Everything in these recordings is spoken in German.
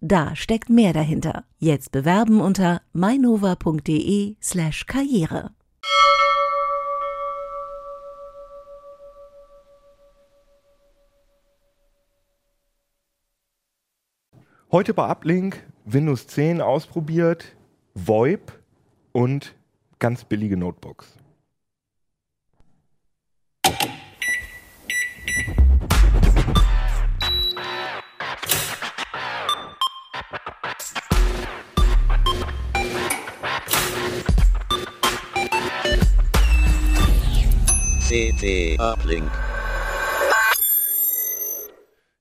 Da steckt mehr dahinter. Jetzt bewerben unter mainova.de slash karriere. Heute bei Uplink Windows 10 ausprobiert, VoIP und ganz billige Notebooks. CT Uplink.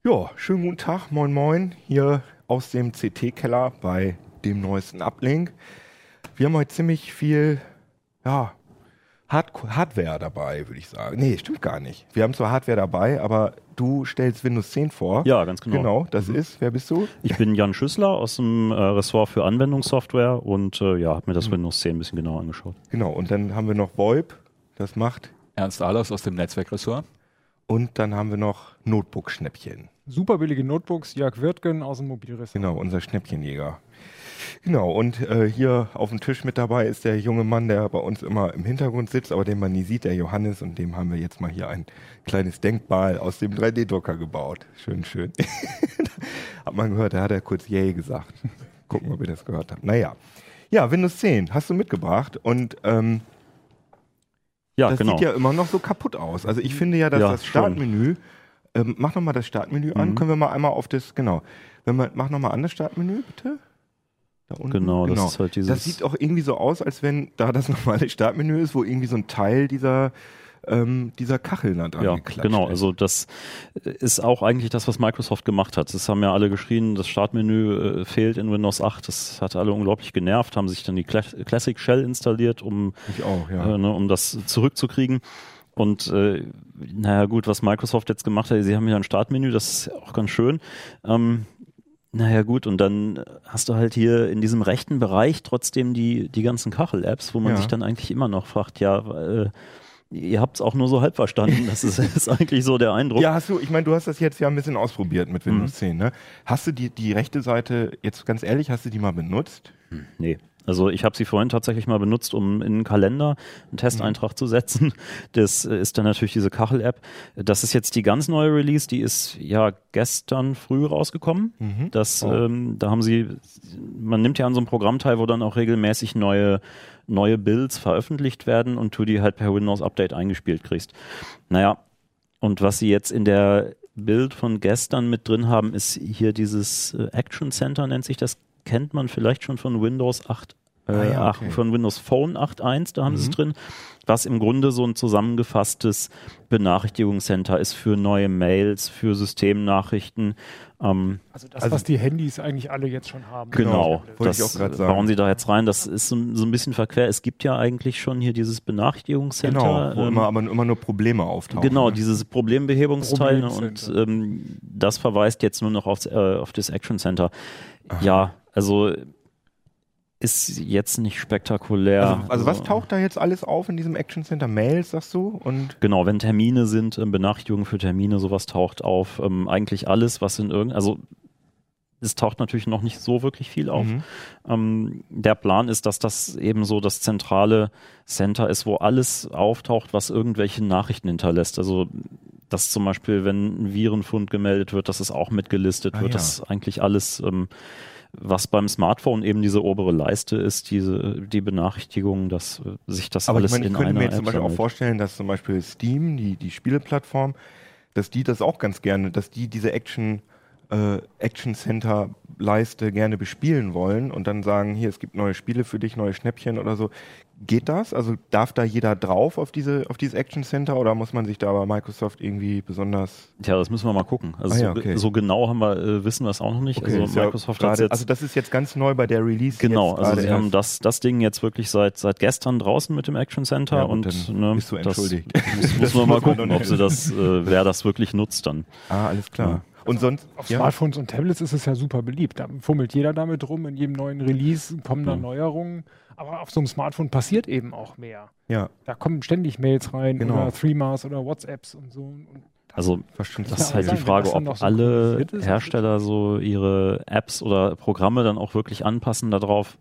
Ja, schönen guten Tag, moin moin, hier aus dem CT-Keller bei dem neuesten Uplink. Wir haben heute ziemlich viel, ja, Hard Hardware dabei, würde ich sagen. Nee, stimmt gar nicht. Wir haben zwar Hardware dabei, aber du stellst Windows 10 vor. Ja, ganz genau. Genau, das Mhm. ist, wer bist du? Ich bin Jan Schüssler aus dem äh, Ressort für Anwendungssoftware und äh, ja, habe mir Mhm. das Windows 10 ein bisschen genauer angeschaut. Genau, und dann haben wir noch VoIP, das macht. Ernst Ahlers aus dem Netzwerkressort. Und dann haben wir noch Notebook-Schnäppchen. Super billige Notebooks, Jörg Wirtgen aus dem Mobilressort. Genau, unser Schnäppchenjäger. Genau, und äh, hier auf dem Tisch mit dabei ist der junge Mann, der bei uns immer im Hintergrund sitzt, aber den man nie sieht, der Johannes, und dem haben wir jetzt mal hier ein kleines Denkmal aus dem 3D-Drucker gebaut. Schön, schön. hat man gehört, da hat er kurz Yay gesagt. Gucken, ob ihr das gehört habt. Naja. Ja, Windows 10 hast du mitgebracht und ähm, Ja, das genau. sieht ja immer noch so kaputt aus. Also ich finde ja, dass Ja, das. Startmenü, ähm, mach nochmal das Startmenü an, Mhm. können wir mal einmal auf das, genau. Wenn man, mach nochmal an das Startmenü, bitte. Da unten. Genau, das ist halt dieses- Das sieht auch irgendwie so aus, als wenn da das normale Startmenü ist, wo irgendwie so ein Teil dieser, ähm, dieser Kachel da dran Ja, geklatscht genau. Also das ist auch eigentlich das, was Microsoft gemacht hat. Das haben ja alle geschrien, das Startmenü äh, fehlt in Windows 8. Das hat alle unglaublich genervt, haben sich dann die Cla Classic Shell installiert, um, auch, ja. äh, ne, um das zurückzukriegen. Und äh, naja gut, was Microsoft jetzt gemacht hat, sie haben ja ein Startmenü, das ist auch ganz schön. Ähm, naja gut, und dann hast du halt hier in diesem rechten Bereich trotzdem die, die ganzen Kachel-Apps, wo man Ja. sich dann eigentlich immer noch fragt, ja, äh, ihr habt es auch nur so halb verstanden. Das ist, ist eigentlich so der Eindruck. Ja, hast du, ich meine, du hast das jetzt ja ein bisschen ausprobiert mit Windows Mhm. 10, ne? Hast du die, die rechte Seite, jetzt ganz ehrlich, hast du die mal benutzt? Nee. Also ich habe sie vorhin tatsächlich mal benutzt, um in einen Kalender einen Testeintrag zu setzen. Das ist dann natürlich diese Kachel-App. Das ist jetzt die ganz neue Release, die ist ja gestern früh rausgekommen. Mhm. Das, Oh. ähm, da haben sie, man nimmt ja an so einem Programm teil, wo dann auch regelmäßig neue, neue Builds veröffentlicht werden und du die halt per Windows Update eingespielt kriegst. Naja, und was sie jetzt in der Bild von gestern mit drin haben, ist hier dieses äh, Action Center, nennt sich das, kennt man vielleicht schon von Windows 8, äh, Ah ja, okay. von Windows Phone 8.1, da haben sie es Mhm. drin, was im Grunde so ein zusammengefasstes Benachrichtigungscenter ist für neue Mails, für Systemnachrichten. Ähm, Also das, Also- was die Handys eigentlich alle jetzt schon haben. Genau, wollte ich das auch grad sagen. bauen sie da jetzt rein. Das ist so, so ein bisschen verquer. Es gibt ja eigentlich schon hier dieses Benachrichtigungscenter. Genau, wo ähm, immer, aber immer nur Probleme auftauchen. Genau, ne? dieses Problembehebungsteil und ähm, das verweist jetzt nur noch aufs, äh, auf das Action Center. Ja, also ist jetzt nicht spektakulär. Also, also was taucht da jetzt alles auf in diesem Action Center? Mails, sagst du? Und Genau, wenn Termine sind, ähm, Benachrichtigungen für Termine, sowas taucht auf. Ähm, eigentlich alles, was in irgendein, also es taucht natürlich noch nicht so wirklich viel auf. Mhm. Ähm, der Plan ist, dass das eben so das zentrale Center ist, wo alles auftaucht, was irgendwelche Nachrichten hinterlässt. Also dass zum Beispiel, wenn ein Virenfund gemeldet wird, dass es auch mitgelistet Ah, wird. ja. Das ist eigentlich alles, ähm, was beim Smartphone eben diese obere Leiste ist, diese die Benachrichtigung, dass äh, sich das aber ich alles meine, ich in könnte einer mir jetzt zum Beispiel auch vorstellen, dass zum Beispiel Steam, die, die Spieleplattform, dass die das auch ganz gerne, dass die diese Action äh, Action Center Leiste gerne bespielen wollen und dann sagen, hier, es gibt neue Spiele für dich, neue Schnäppchen oder so. Geht das? Also darf da jeder drauf auf diese auf dieses Action Center oder muss man sich da bei Microsoft irgendwie besonders Tja, das müssen wir mal gucken. Also Ah ja, so, okay. so genau haben wir, äh, wissen wir es auch noch nicht. ist also ja Microsoft hat gerade, jetzt also das ist jetzt ganz neu bei der Release. Genau, also sie haben erst. das, das Ding jetzt wirklich seit, seit gestern draußen mit dem Action Center Ja, und dann ne, bist du das entschuldigt. Muss, muss man mal gucken, ob sie das, äh, wer das wirklich nutzt dann. Ah, alles klar. Und sonst Auf ja, Smartphones und Tablets ist es ja super beliebt. Da fummelt jeder damit rum. In jedem neuen Release kommen da Ja. Neuerungen. Aber auf so einem Smartphone passiert eben auch mehr. ja, Da kommen ständig Mails rein Genau. oder Threemas oder WhatsApps und so. Und Also das ist halt sein, die Frage, ob noch alle Hersteller so ihre Apps oder Programme dann auch wirklich anpassen darauf.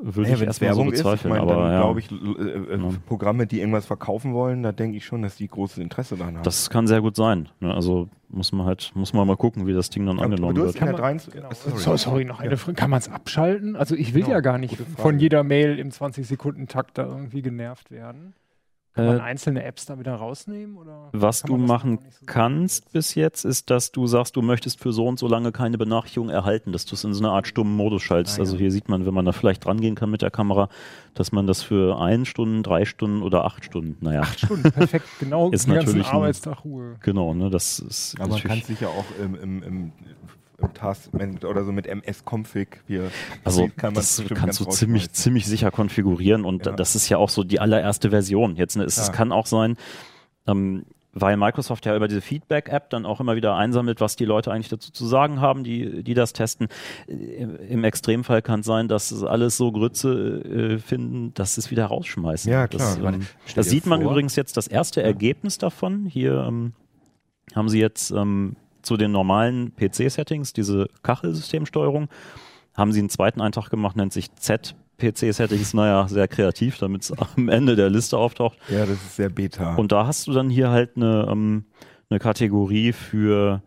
Würde Naja, ich erstmal so Werbung ist, ich bezweifeln, meine, aber ja, glaube ich, äh, äh, Ja. Programme, die irgendwas verkaufen wollen, da denke ich schon, dass die großes Interesse daran haben. das kann sehr gut sein. Ne? Also muss man halt, muss man mal gucken, wie das Ding dann Aber angenommen wird. Kann man- 23 Genau. Sorry. So, sorry, noch eine Frage. Kann man es abschalten? Also ich will Genau, ja gar nicht von jeder Mail im 20-Sekunden-Takt da irgendwie genervt werden. Kann man Äh, einzelne Apps da wieder rausnehmen? Oder Was kann du machen so kannst bis jetzt, ist, dass du sagst, du möchtest für so und so lange keine Benachrichtigung erhalten, dass du es in so eine Art stummen Modus schaltest. Ah, ja. Also hier sieht man, wenn man da vielleicht rangehen kann mit der Kamera, dass man das für ein Stunden, drei Stunden oder acht Stunden, naja, Acht Stunden, perfekt. Genau, Ist den ganzen natürlich ein- Arbeitstag Ruhe. genau, ne, das ist Aber man kann es sicher auch im, im, im, im Taskmanager oder so mit MS-Config. hier- also kann man das kannst du ziemlich, ziemlich sicher konfigurieren und Ja. das ist ja auch so die allererste Version. Jetzt, ne, es, Klar. kann auch sein, ähm, weil Microsoft ja über diese Feedback-App dann auch immer wieder einsammelt, was die Leute eigentlich dazu zu sagen haben, die, die das testen. Äh, Im Extremfall kann es sein, dass es alles so Grütze äh, finden, dass sie es wieder rausschmeißen. Ja, klar. Das, meine, ähm, das dir sieht man vor- übrigens jetzt das erste Ergebnis davon. Hier ähm, haben sie jetzt ähm, zu den normalen PC-Settings, diese Kachelsystemsteuerung, haben sie einen zweiten Eintrag gemacht, nennt sich Z-PC-Settings, naja, sehr kreativ, damit es am Ende der Liste auftaucht. Ja, das ist sehr beta. Und da hast du dann hier halt eine, ähm, eine Kategorie für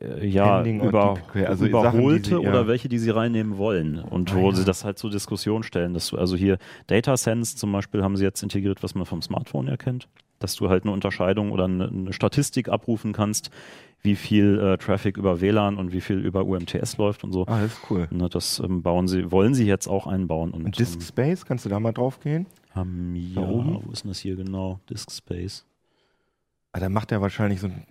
äh, ja, über, also überholte Sachen, sie- ja. oder welche, die sie reinnehmen wollen. Und Ah, wo ja. sie das halt zur Diskussion stellen. Dass du, also hier Data Sense zum Beispiel haben sie jetzt integriert, was man vom Smartphone erkennt. Dass du halt eine Unterscheidung oder eine, eine Statistik abrufen kannst, wie viel äh, Traffic über WLAN und wie viel über UMTS läuft und so. ah, das ist cool. Ne, das ähm, bauen sie, wollen sie jetzt auch einbauen. Und, Und Disk Space, kannst du da mal drauf gehen? ähm, ja, oben? wo ist denn das hier genau? Disk Space. Ah, da macht er wahrscheinlich so ein,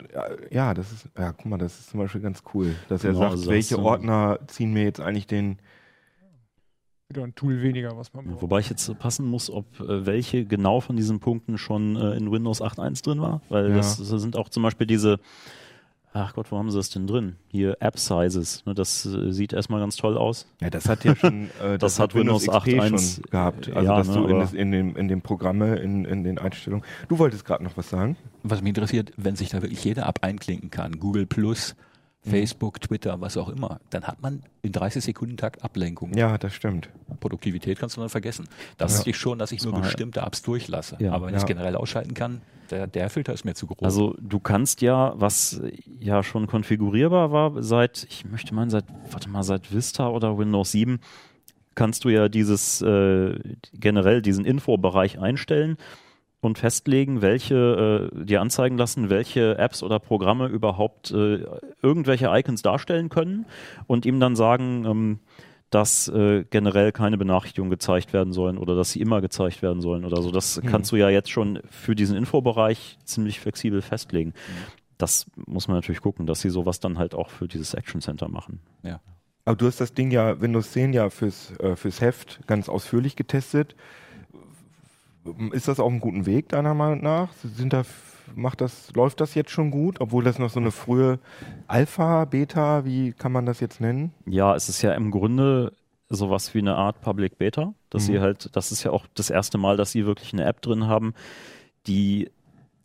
ja, das ist, ja, guck mal, das ist zum Beispiel ganz cool, dass er Genau, sagt, also welche so- Ordner ziehen mir jetzt eigentlich den, Wieder ein Tool weniger, was man braucht. Wobei ich jetzt passen muss, ob äh, welche genau von diesen Punkten schon äh, in Windows 8.1 drin war, weil Ja. das, das sind auch zum Beispiel diese, ach Gott, wo haben sie das denn drin? Hier App Sizes, ne, das äh, sieht erstmal ganz toll aus. ja, das hat ja schon, äh, Das hat Windows XP 8.1 schon gehabt, also ja, dass ne, du in, das, in, dem, in dem Programme, in, in den Einstellungen, du wolltest gerade noch was sagen? Was mich interessiert, wenn sich da wirklich jede App einklinken kann, Google Plus. Facebook, Twitter, was auch immer, dann hat man in 30 Sekunden Takt Ablenkung. Ja, das stimmt. Produktivität kannst du dann vergessen. Das Ja. ist ich schon, dass ich nur mal- bestimmte Apps durchlasse. Ja. Aber wenn Ja. ich es generell ausschalten kann, der, der Filter ist mir zu groß. Also du kannst ja, was ja schon konfigurierbar war, seit, ich möchte meinen, seit, warte mal, seit Vista oder Windows 7, kannst du ja dieses äh, generell diesen Infobereich einstellen und festlegen, welche äh, dir anzeigen lassen, welche Apps oder Programme überhaupt äh, irgendwelche Icons darstellen können und ihm dann sagen, ähm, dass äh, generell keine Benachrichtigungen gezeigt werden sollen oder dass sie immer gezeigt werden sollen oder so. Das Hm. kannst du ja jetzt schon für diesen Infobereich ziemlich flexibel festlegen. Das muss man natürlich gucken, dass sie sowas dann halt auch für dieses Action Center machen. Aber du hast das Ding ja, Windows 10 ja fürs, äh, fürs Heft ganz ausführlich getestet. Ist das auf einem guten Weg, deiner Meinung nach? Sind da, macht das, läuft das jetzt schon gut, obwohl das noch so eine frühe Alpha, Beta, wie kann man das jetzt nennen? Ja, es ist ja im Grunde sowas wie eine Art Public Beta, dass Mhm. sie halt, das ist ja auch das erste Mal, dass sie wirklich eine App drin haben, die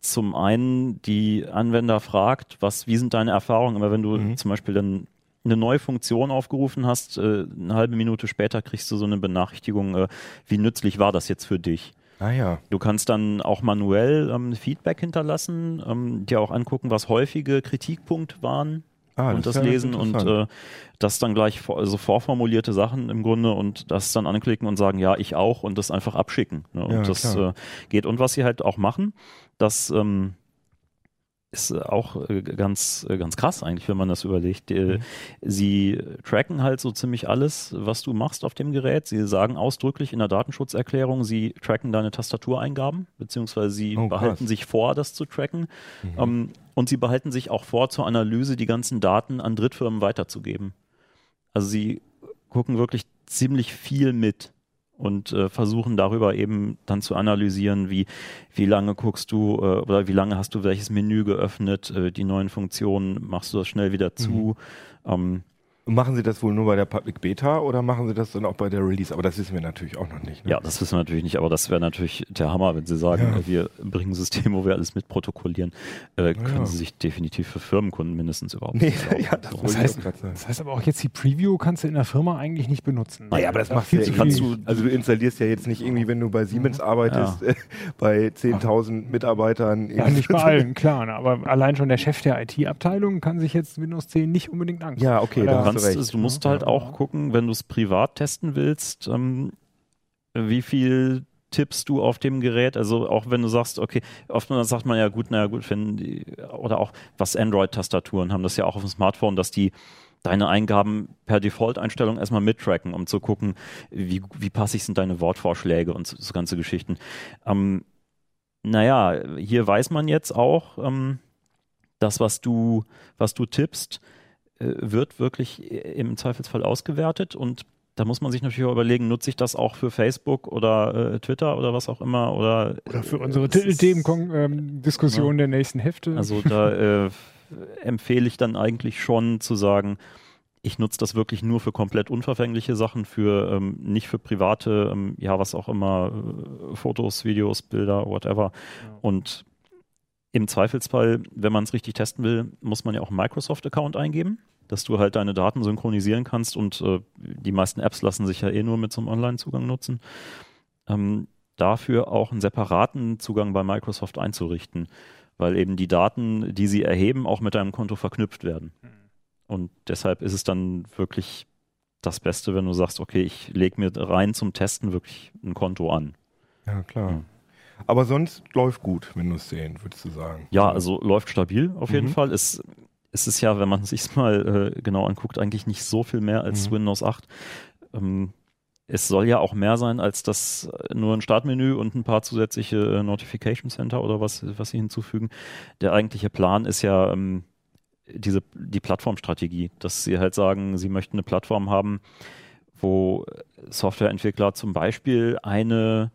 zum einen die Anwender fragt, was, wie sind deine Erfahrungen, aber wenn du Mhm. zum Beispiel dann eine neue Funktion aufgerufen hast, äh, eine halbe Minute später kriegst du so eine Benachrichtigung, äh, wie nützlich war das jetzt für dich? Ah ja. Du kannst dann auch manuell ähm, Feedback hinterlassen, ähm, dir auch angucken, was häufige Kritikpunkte waren Ah, und das ja lesen und äh, das dann gleich vor, also vorformulierte Sachen im Grunde und das dann anklicken und sagen, ja, ich auch und das einfach abschicken. Ne? Und Ja, das äh, geht. Und was sie halt auch machen, dass ähm, ist auch äh, ganz, äh, ganz krass eigentlich, wenn man das überlegt. Äh, Sie tracken halt so ziemlich alles, was du machst auf dem Gerät. Sie sagen ausdrücklich in der Datenschutzerklärung, sie tracken deine Tastatureingaben, beziehungsweise sie Oh, krass. behalten sich vor, das zu tracken. Ähm, und sie behalten sich auch vor, zur Analyse die ganzen Daten an Drittfirmen weiterzugeben. Also sie gucken wirklich ziemlich viel mit und äh, versuchen darüber eben dann zu analysieren, wie, wie lange guckst du äh, oder wie lange hast du welches Menü geöffnet, äh, die neuen Funktionen, machst du das schnell wieder zu. Ähm, Machen Sie das wohl nur bei der Public Beta oder machen Sie das dann auch bei der Release? Aber das wissen wir natürlich auch noch nicht. Ne? ja, das wissen wir natürlich nicht, aber das wäre natürlich der Hammer, wenn sie sagen, Ja. wir bringen ein System, wo wir alles mitprotokollieren. Äh, können ja. sie sich definitiv für Firmenkunden mindestens überhaupt Nee, nicht ja, das So. Das heißt, das heißt aber auch jetzt die Preview kannst du in der Firma eigentlich nicht benutzen. Naja, aber das Da macht viel zu kannst viel. du- Also du installierst ja jetzt nicht irgendwie, wenn du bei Siemens arbeitest, äh, bei 10.000 Mitarbeitern. Ja, nicht bei allen, klar. ne, Aber allein schon der Chef der IT-Abteilung kann sich jetzt Windows 10 nicht unbedingt angucken. Ja, okay, da kannst, du recht. es- du musst halt auch gucken, wenn du es privat testen willst, ähm, wie viel tippst du auf dem Gerät? Also auch wenn du sagst, okay, oftmals sagt man ja gut, naja gut, wenn die, oder auch was Android-Tastaturen haben das ja auch auf dem Smartphone, dass die deine Eingaben per Default-Einstellung erstmal mittracken, um zu gucken, wie, wie passig sind deine Wortvorschläge und so, so ganze Geschichten. Ähm, naja, hier weiß man jetzt auch, ähm, das, was du, was du tippst, wird wirklich im Zweifelsfall ausgewertet und da muss man sich natürlich auch überlegen, nutze ich das auch für Facebook oder äh, Twitter oder was auch immer oder, Oder für unsere es ist- Themen-Diskussion der nächsten Hefte. Also da äh, empfehle ich dann eigentlich schon zu sagen, ich nutze das wirklich nur für komplett unverfängliche Sachen, für ähm, nicht für private, ähm, ja was auch immer, äh, Fotos, Videos, Bilder, whatever. Und im Zweifelsfall, wenn man es richtig testen will, muss man ja auch einen Microsoft-Account eingeben, dass du halt deine Daten synchronisieren kannst und äh, die meisten Apps lassen sich ja eh nur mit so einem Online-Zugang nutzen. Ähm, dafür auch einen separaten Zugang bei Microsoft einzurichten, weil eben die Daten, die sie erheben, auch mit deinem Konto verknüpft werden. Und deshalb ist es dann wirklich das Beste, wenn du sagst, okay, ich lege mir rein zum Testen wirklich ein Konto an. Ja, klar. Ja. Aber sonst läuft gut, Windows 10, würdest du sagen. Ja, also läuft stabil auf jeden Mhm. Fall. Es, es ist ja, wenn man sich mal äh, genau anguckt, eigentlich nicht so viel mehr als Mhm. Windows 8. Ähm, es soll ja auch mehr sein als das äh, nur ein Startmenü und ein paar zusätzliche äh, Notification Center oder was, was sie hinzufügen. Der eigentliche Plan ist ja ähm, diese, die Plattformstrategie, dass sie halt sagen, sie möchten eine Plattform haben, wo Softwareentwickler zum Beispiel eine,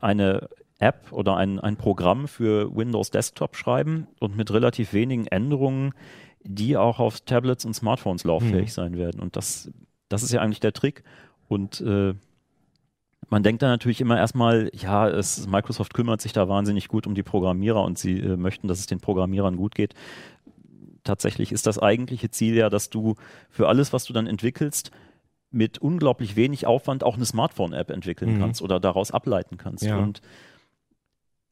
eine App oder ein, ein Programm für Windows Desktop schreiben und mit relativ wenigen Änderungen, die auch auf Tablets und Smartphones lauffähig Mhm. sein werden. Und das, das ist ja eigentlich der Trick. Und äh, man denkt dann natürlich immer erstmal, ja, es, Microsoft kümmert sich da wahnsinnig gut um die Programmierer und sie äh, möchten, dass es den Programmierern gut geht. Tatsächlich ist das eigentliche Ziel ja, dass du für alles, was du dann entwickelst, mit unglaublich wenig Aufwand auch eine Smartphone-App entwickeln Mhm. kannst oder daraus ableiten kannst. Ja. Und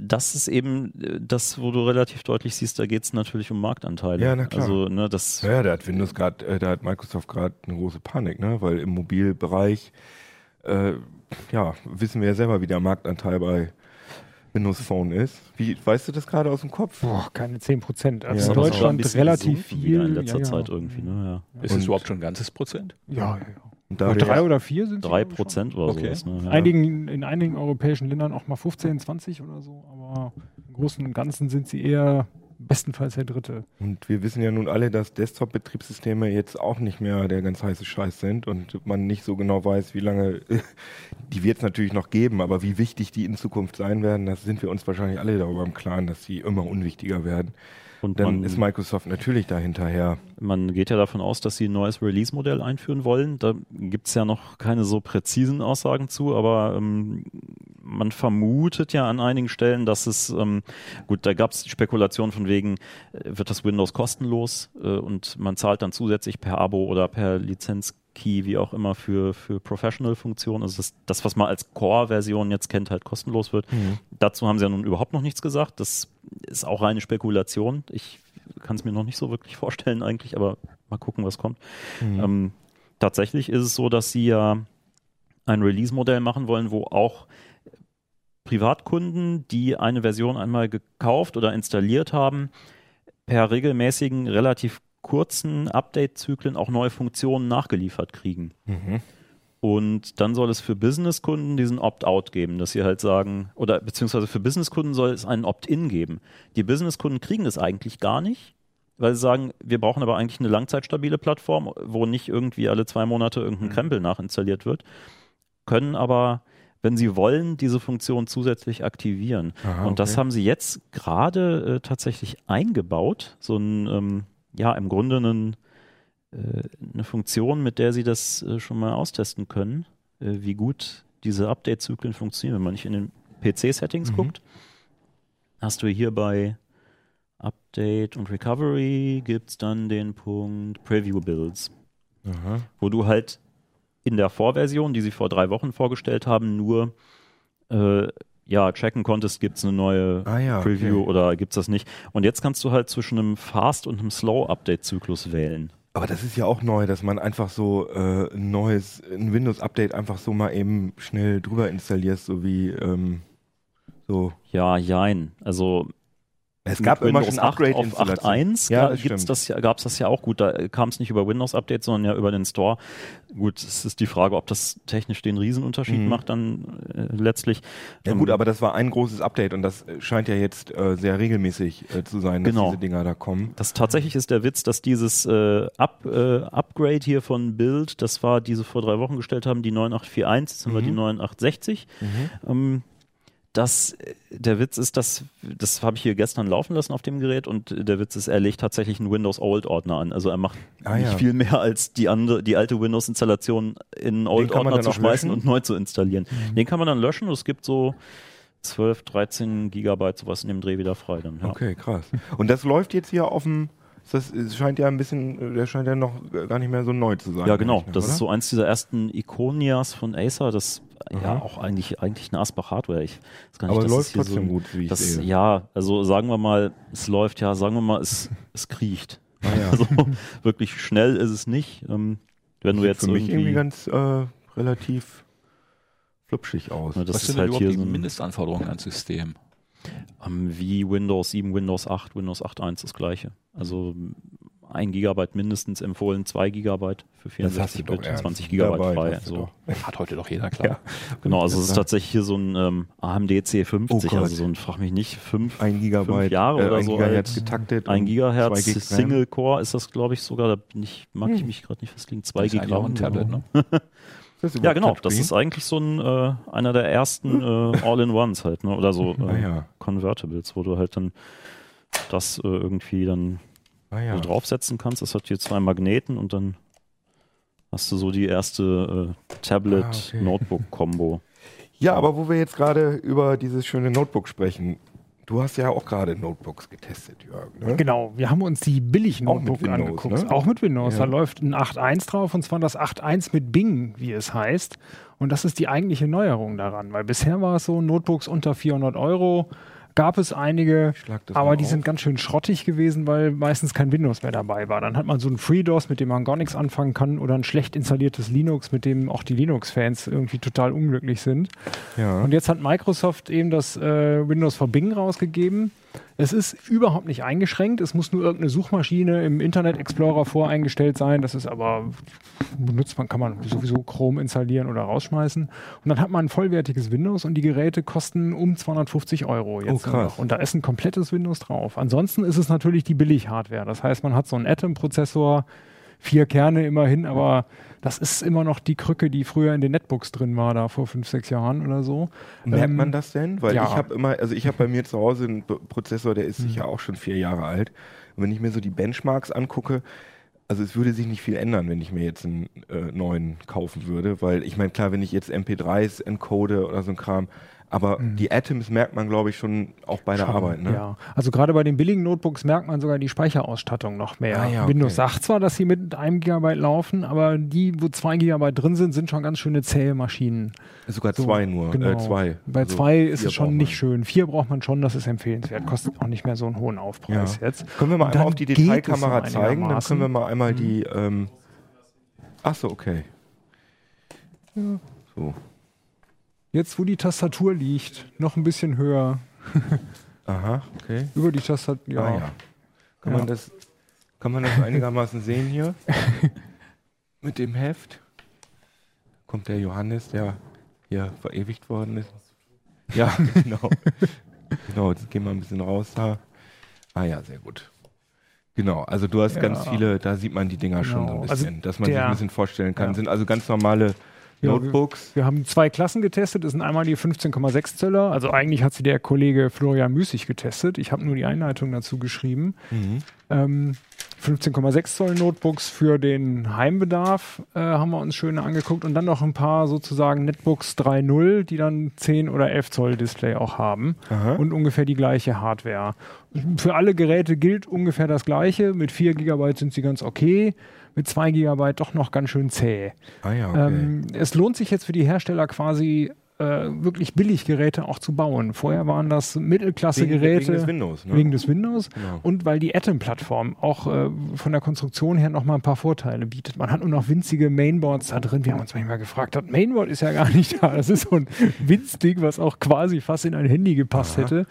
das ist eben äh, das, wo du relativ deutlich siehst, da geht es natürlich um Marktanteile. Ja, na klar. Also, ne, das, Ja, da hat Windows gerade, äh, da hat Microsoft gerade eine große Panik, ne? Weil im Mobilbereich, äh, ja, wissen wir ja selber, wie der Marktanteil bei Windows Phone ist. Wie, weißt du das gerade aus dem Kopf? Boah, keine 10 Prozent. Ja, Also das in Deutschland relativ viel. in letzter ja, ja. Zeit irgendwie. Ne? Ja. Ist es überhaupt schon ein ganzes Prozent? Ja, ja, ja. Da drei ja- oder vier sind Drei. Prozent oder Okay. sowas. Ne? Ja. Einigen, in einigen europäischen Ländern auch mal 15, 20 oder so, aber im Großen und Ganzen sind sie eher bestenfalls der Dritte. Und wir wissen ja nun alle, dass Desktop-Betriebssysteme jetzt auch nicht mehr der ganz heiße Scheiß sind und man nicht so genau weiß, wie lange, die wird es natürlich noch geben, aber wie wichtig die in Zukunft sein werden, das sind wir uns wahrscheinlich alle darüber im Klaren, dass sie immer unwichtiger werden. Und Dann man, ist Microsoft natürlich dahinterher. man geht ja davon aus, dass sie ein neues Release-Modell einführen wollen. Da gibt es ja noch keine so präzisen Aussagen zu, aber ähm, man vermutet ja an einigen Stellen, dass es, ähm, gut, da gab es Spekulationen von wegen, äh, wird das Windows kostenlos äh, und man zahlt dann zusätzlich per Abo oder per Lizenz-Key, wie auch immer, für, für Professional-Funktionen. Also das, das, was man als Core-Version jetzt kennt, halt kostenlos wird. Dazu haben sie ja nun überhaupt noch nichts gesagt. Das ist auch reine Spekulation. Ich kann es mir noch nicht so wirklich vorstellen eigentlich, aber mal gucken, was kommt. Ähm, tatsächlich ist es so, dass sie ja ein Release-Modell machen wollen, wo auch Privatkunden, die eine Version einmal gekauft oder installiert haben, per regelmäßigen, relativ kurzen Update-Zyklen auch neue Funktionen nachgeliefert kriegen. Mhm. Und dann soll es für Businesskunden diesen Opt-out geben, dass sie halt sagen, oder beziehungsweise für Businesskunden soll es einen Opt-in geben. Die Businesskunden kriegen das eigentlich gar nicht, weil sie sagen, wir brauchen aber eigentlich eine langzeitstabile Plattform, wo nicht irgendwie alle zwei Monate irgendein Mhm. Krempel nachinstalliert wird, können aber, wenn sie wollen, diese Funktion zusätzlich aktivieren. Aha, Und das okay. haben sie jetzt gerade äh, tatsächlich eingebaut, so ein, ähm, ja, im Grunde einen, äh, eine Funktion, mit der sie das äh, schon mal austesten können, äh, wie gut diese Update-Zyklen funktionieren. Wenn man nicht in den PC-Settings Mhm. guckt, hast du hier bei Update und Recovery gibt es dann den Punkt Preview Builds, Aha. wo du halt in der Vorversion, die sie vor drei Wochen vorgestellt haben, nur äh, ja, checken konntest, gibt es eine neue Ah ja, Preview okay. oder gibt es das nicht. Und jetzt kannst du halt zwischen einem Fast- und einem Slow-Update-Zyklus wählen. Aber das ist ja auch neu, dass man einfach so äh, ein neues, ein Windows-Update einfach so mal eben schnell drüber installierst, so wie ähm, so. Ja, jein. Also Es mit gab immer Windows schon 8 auf Upgrade-Installationen. 8.1 Ja, ja, das gibt's stimmt. das ja, gab es das ja auch gut. Da kam es nicht über Windows-Update, sondern ja über den Store. Gut, es ist die Frage, ob das technisch den Riesenunterschied Mhm. macht dann äh, letztlich. Ja Ähm, gut, aber das war ein großes Update und das äh, scheint ja jetzt äh, sehr regelmäßig äh, zu sein, dass Genau. diese Dinger da kommen. Das tatsächlich ist der Witz, dass dieses äh, Up, äh, Upgrade hier von Build, das war, die sie vor drei Wochen gestellt haben, die 9841, jetzt haben wir Mhm. die 9860. Ähm, das, äh, der Witz ist, dass, das habe ich hier gestern laufen lassen auf dem Gerät und der Witz ist, er legt tatsächlich einen Windows Old Ordner an. Also er macht Ah, nicht ja. viel mehr als die andere, die alte Windows-Installation in einen Old Ordner zu schmeißen löschen? und neu zu installieren. Den kann man dann löschen und es gibt so 12, 13 Gigabyte sowas in dem Dreh wieder frei dann. Ja. Okay, krass. Und das läuft jetzt hier auf dem. Das scheint ja ein bisschen, der scheint ja noch gar nicht mehr so neu zu sein. Ja, genau. Das oder? ist so eins dieser ersten Iconias von Acer. Das ja Aha. auch eigentlich, eigentlich eine Asbach-Hardware. Ich weiß gar nicht, Aber das läuft ist hier trotzdem so, gut, wie ich das, sehe. Ja, also sagen wir mal, es läuft, ja, sagen wir mal, es, es kriecht. Ah, ja. Also wirklich schnell ist es nicht. Ähm, wenn du Sieht jetzt für mich irgendwie irgendwie, ganz äh, relativ flupschig aus. Ja, das Was ist sind denn halt überhaupt hier die so Mindestanforderungen ans System? ähm, wie Windows 7, Windows 8, Windows 8.1 das gleiche. Also ein Gigabyte mindestens empfohlen, zwei Gigabyte für Das hast du 64 doch Bit, ernst. 20 Gigabyte Dabei frei. So. Hat heute doch jeder klar. Genau, also es ist Ja. tatsächlich hier so ein ähm, AMD C50, Oh also so ein, frag mich nicht, fünf, Ein Gigabyte, Jahre äh, oder ein so Gigahertz alt. getaktet. ein und Gigahertz zwei Gig RAM. Single Core ist das, glaube ich, sogar, da bin ich, mag ich mich gerade nicht festlegen, zwei Das ist Gig eigentlich auch ein RAM. Tablet, ne? Ja, genau, das ist eigentlich so ein, äh, einer der ersten äh, All-in-Ones halt, ne? oder so äh, Ah, ja. Convertibles, wo du halt dann das äh, irgendwie dann Ah, ja. so draufsetzen kannst. Das hat hier zwei Magneten und dann hast du so die erste äh, Ah, okay. Tablet-Notebook-Kombo. ja, aber wo wir jetzt gerade über dieses schöne Notebook sprechen, du hast ja auch gerade Notebooks getestet, Jörg. Ne? Genau, wir haben uns die billig Auch mit Notebook Windows, angeguckt. ne? Auch mit Windows. Ja. Da läuft ein 8.1 drauf und zwar das 8.1 mit Bing, wie es heißt. Und das ist die eigentliche Neuerung daran, weil bisher war es so, Notebooks unter 400 Euro gab es einige, aber die auf. sind ganz schön schrottig gewesen, weil meistens kein Windows mehr dabei war. Dann hat man so ein FreeDOS, mit dem man gar nichts anfangen kann oder ein schlecht installiertes Linux, mit dem auch die Linux-Fans irgendwie total unglücklich sind. Ja. Und jetzt hat Microsoft eben das äh, Windows for Bing rausgegeben. Es ist überhaupt nicht eingeschränkt. Es muss nur irgendeine Suchmaschine im Internet Explorer voreingestellt sein. Das ist aber benutzt man, kann man sowieso Chrome installieren oder rausschmeißen. Und dann hat man ein vollwertiges Windows und die Geräte kosten um 250 Euro jetzt. Oh, krass. noch. Und da ist ein komplettes Windows drauf. Ansonsten ist es natürlich die Billig-Hardware. Das heißt, man hat so einen Atom-Prozessor, vier Kerne immerhin, aber das ist immer noch die Krücke, die früher in den Netbooks drin war, da vor fünf, sechs Jahren oder so. Merkt Ähm, man das denn? Weil ja. ich habe immer, also ich habe bei mir zu Hause einen Prozessor, der ist Mhm. sicher auch schon vier Jahre alt. Und wenn ich mir so die Benchmarks angucke, also es würde sich nicht viel ändern, wenn ich mir jetzt einen äh, neuen kaufen würde, weil ich meine, klar, wenn ich jetzt MP3s encode oder so ein Kram, aber die Atoms merkt man, glaube ich, schon auch bei der Mhm. Schon, Arbeit. Ne? Ja, also gerade bei den billigen Notebooks merkt man sogar die Speicherausstattung noch mehr. Ah ja, Windows okay. sagt zwar, dass sie mit einem Gigabyte laufen, aber die, wo zwei Gigabyte drin sind, sind schon ganz schöne zähe Maschinen. Sogar So, zwei nur. Genau. Äh, zwei. Bei Also zwei ist es schon nicht man. schön. Vier braucht man schon, das ist empfehlenswert. Kostet auch nicht mehr so einen hohen Aufpreis Ja. jetzt. Können wir mal einmal auf die Detailkamera zeigen? Dann können wir mal einmal die. Mhm. Ähm, ach so, okay. So. Jetzt, wo die Tastatur liegt, noch ein bisschen höher. Aha, okay. Über die Tastatur, ja. Ah, ja. Kann, Ja. man das, kann man das einigermaßen sehen hier? Mit dem Heft? Kommt der Johannes, der hier verewigt worden ist. Ja, genau. genau, jetzt gehen wir ein bisschen raus da. Ah ja, sehr gut. Genau, also du hast Ja. ganz viele, da sieht man die Dinger schon so ein Genau. Also bisschen, dass man sich der- ein bisschen vorstellen kann. Ja. Sind also ganz normale Ja, Notebooks. Wir haben zwei Klassen getestet. Das sind einmal die 15,6 Zöller. Also eigentlich hat sie der Kollege Florian Müßig getestet. Ich habe nur die Einleitung dazu geschrieben. Mhm. Ähm, 15,6 Zoll Notebooks für den Heimbedarf äh, haben wir uns schön angeguckt und dann noch ein paar sozusagen Netbooks 3.0, die dann 10 oder 11 Zoll Display auch haben Aha. und ungefähr die gleiche Hardware. Für alle Geräte gilt ungefähr das gleiche. Mit 4 GB sind sie ganz okay, mit 2 GB doch noch ganz schön zäh. Ah ja, okay. Ähm, es lohnt sich jetzt für die Hersteller quasi äh, wirklich Billiggeräte auch zu bauen. Vorher waren das Mittelklasse-Geräte. wegen des Windows, ne? Wegen des Windows. Genau. Und weil die Atom-Plattform auch äh, von der Konstruktion her nochmal ein paar Vorteile bietet. Man hat nur noch winzige Mainboards da drin. Wir haben uns manchmal gefragt, das Mainboard ist ja gar nicht da. Das ist so ein Winzding, was auch quasi fast in ein Handy gepasst Aha. hätte.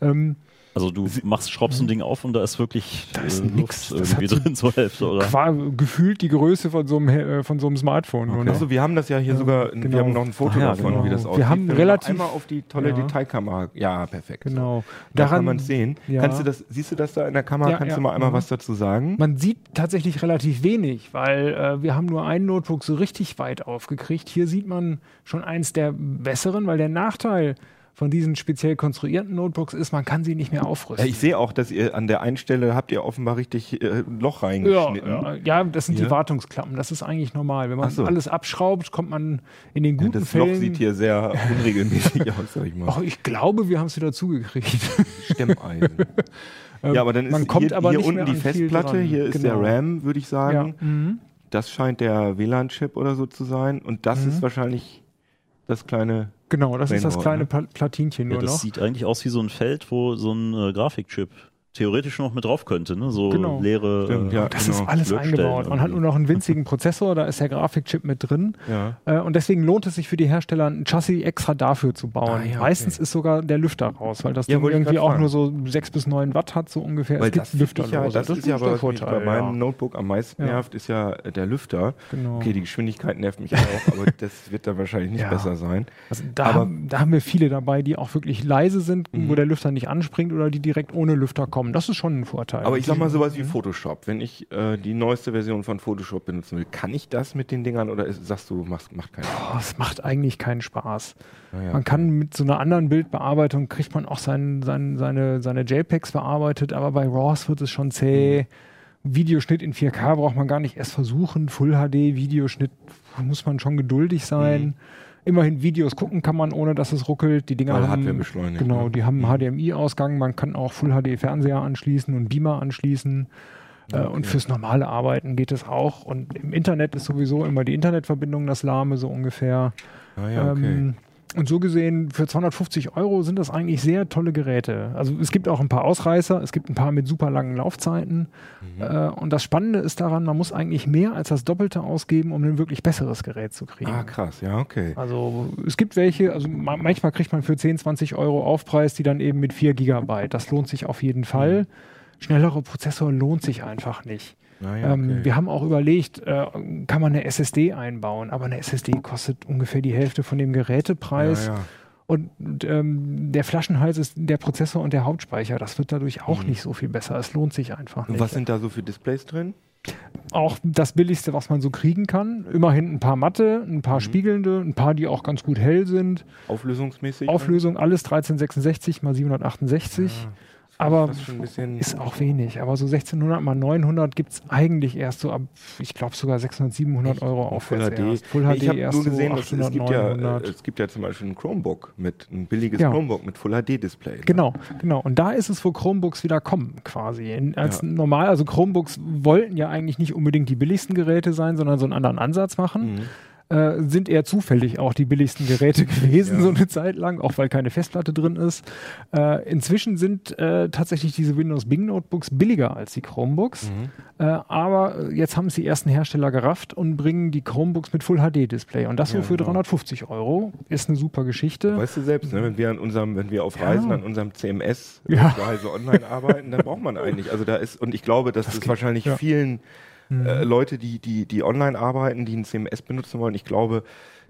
Ähm, Also du machst, schraubst ein Ding auf und da ist wirklich Da ist äh, Das irgendwie so- drin zur Hälfte, oder? war gefühlt die Größe von so einem, äh, von so einem Smartphone. Okay. Also wir haben das ja hier sogar, genau. wir haben noch ein Foto Ach ja, davon, genau. wie das Wir aussieht. haben Wenn relativ- einmal auf die tolle Ja. Detailkamera. Ja, perfekt. Genau. Da Daran- kann man es sehen. ja. Kannst du das, siehst du das da in der Kamera? Ja, Kannst ja. du mal einmal Mhm. was dazu sagen? Man sieht tatsächlich relativ wenig, weil äh, wir haben nur ein Notebook so richtig weit aufgekriegt. Hier sieht man schon eins der besseren, weil der Nachteil von diesen speziell konstruierten Notebooks ist, man kann sie nicht mehr Ja, aufrüsten. ich sehe auch, dass ihr an der einen Stelle habt ihr offenbar richtig äh, ein Loch ja, reingeschnitten. ja, ja, das sind Hier? die Wartungsklappen. Das ist eigentlich normal. Wenn man so. alles abschraubt, kommt man in den Ja, guten das Fällen. Loch sieht hier sehr unregelmäßig aus, sag ich mal. Ach, ich glaube, wir haben es wieder zugekriegt. Stemmeisen. ja, aber dann ist man kommt hier, aber hier unten die Festplatte, hier ist Genau. der RAM, würde ich ja. sagen. Mhm. Das scheint der WLAN-Chip oder so zu sein. Und das Mhm. ist wahrscheinlich das kleine. Genau, das ist das kleine ne? Pla- Platinchen Ja, nur das noch. sieht eigentlich aus wie so ein Feld, wo so ein äh, Grafikchip theoretisch noch mit drauf könnte, ne? So Genau. leere. Stimmt, äh, ja. Das genau. ist alles eingebaut. Man hat nur noch einen winzigen Prozessor, da ist der Grafikchip mit drin. Ja. Äh, und deswegen lohnt es sich für die Hersteller, ein Chassis extra dafür zu bauen. Ah, ja, okay. Meistens ist sogar der Lüfter raus, weil das Ja, Ding irgendwie auch fragen. nur so 6 bis 9 Watt hat, so ungefähr. Weil es gibt das, ich ja, Lüfterlose. das, ist ja der aber, mich bei meinem Notebook am meisten Ja. nervt, ist ja äh, der Lüfter. Genau. Okay, die Geschwindigkeit nervt mich auch, aber das wird dann wahrscheinlich nicht Ja. besser sein. Also da, Aber- haben, da haben wir viele dabei, die auch wirklich leise sind, Mhm. wo der Lüfter nicht anspringt oder die direkt ohne Lüfter kommen. Das ist schon ein Vorteil. Aber ich sag mal sowas Mhm. wie Photoshop. Wenn ich äh, die neueste Version von Photoshop benutzen will, kann ich das mit den Dingern oder ist, sagst du, machst, macht keinen Oh, es macht eigentlich keinen Spaß. Naja. Man kann mit so einer anderen Bildbearbeitung kriegt man auch sein, sein, seine, seine JPEGs bearbeitet, aber bei RAWs wird es schon zäh. Videoschnitt in 4K braucht man gar nicht erst versuchen. Full HD Videoschnitt muss man schon geduldig sein. Immerhin Videos gucken kann man, ohne dass es ruckelt. Die Dinger Weil haben beschleunigt, Genau, ne? die haben einen HDMI-Ausgang. Man kann auch Full HD Fernseher anschließen und Beamer anschließen. Äh, Und fürs normale Arbeiten geht es auch. Und im Internet ist sowieso immer die Internetverbindung das Lahme, so ungefähr. Ah ja, okay. Ähm, und so gesehen, für 250 Euro sind das eigentlich sehr tolle Geräte. Also es gibt auch ein paar Ausreißer, es gibt ein paar mit super langen Laufzeiten. Mhm. Äh, und das Spannende ist daran, man muss eigentlich mehr als das Doppelte ausgeben, um ein wirklich besseres Gerät zu kriegen. ah, krass, ja, okay. Also es gibt welche, also ma- manchmal kriegt man für 10, 20 Euro Aufpreis, die dann eben mit 4 Gigabyte. Das lohnt sich auf jeden Fall. Mhm. Schnellere Prozessor lohnt sich einfach nicht. Naja, Ähm, okay. wir haben auch überlegt, äh, kann man eine SSD einbauen, aber eine SSD kostet ungefähr die Hälfte von dem Gerätepreis. ja, ja. Und ähm, der Flaschenhals ist der Prozessor und der Hauptspeicher. Das wird dadurch auch Mhm. nicht so viel besser. Es lohnt sich einfach Und nicht. was sind da so für Displays drin? auch das Billigste, was man so kriegen kann. Immerhin ein paar matte, ein Mhm. paar spiegelnde, ein paar, die auch ganz gut hell sind. Auflösungsmäßig? Auflösung alles 1366 mal 768. Ja, aber ist auch wenig. Aber so 1600 mal 900 gibt es eigentlich erst so ab, ich glaube sogar 600, 700 Euro Und Full aufwärts. HD. erst. Full HD ich habe nur gesehen, so dass 800, es, gibt ja, 900. äh, es gibt ja zum Beispiel ein Chromebook mit ein billiges Ja. Chromebook mit Full HD Display. ne? Genau, genau. Und da ist es, wo Chromebooks wieder kommen, quasi. In, als Ja. normal, also Chromebooks wollten ja eigentlich nicht unbedingt die billigsten Geräte sein, sondern so einen anderen Ansatz machen. Mhm. Äh, sind eher zufällig auch die billigsten Geräte gewesen, so eine Zeit lang, auch weil keine Festplatte drin ist. Äh, inzwischen sind äh, tatsächlich diese Windows Bing Notebooks billiger als die Chromebooks. Äh, aber jetzt haben es die ersten Hersteller gerafft und bringen die Chromebooks mit Full HD Display. Und das so Ja, für genau. 350 Euro. Ist eine super Geschichte. Weißt du selbst, ne, wenn wir an unserem, wenn wir auf Ja. Reisen an unserem CMS Ja. zu Hause online arbeiten, dann braucht man eigentlich, also da ist, und ich glaube, dass das, wahrscheinlich ja. Mhm. äh, Leute, die, die, die online arbeiten, die ein CMS benutzen wollen, ich glaube,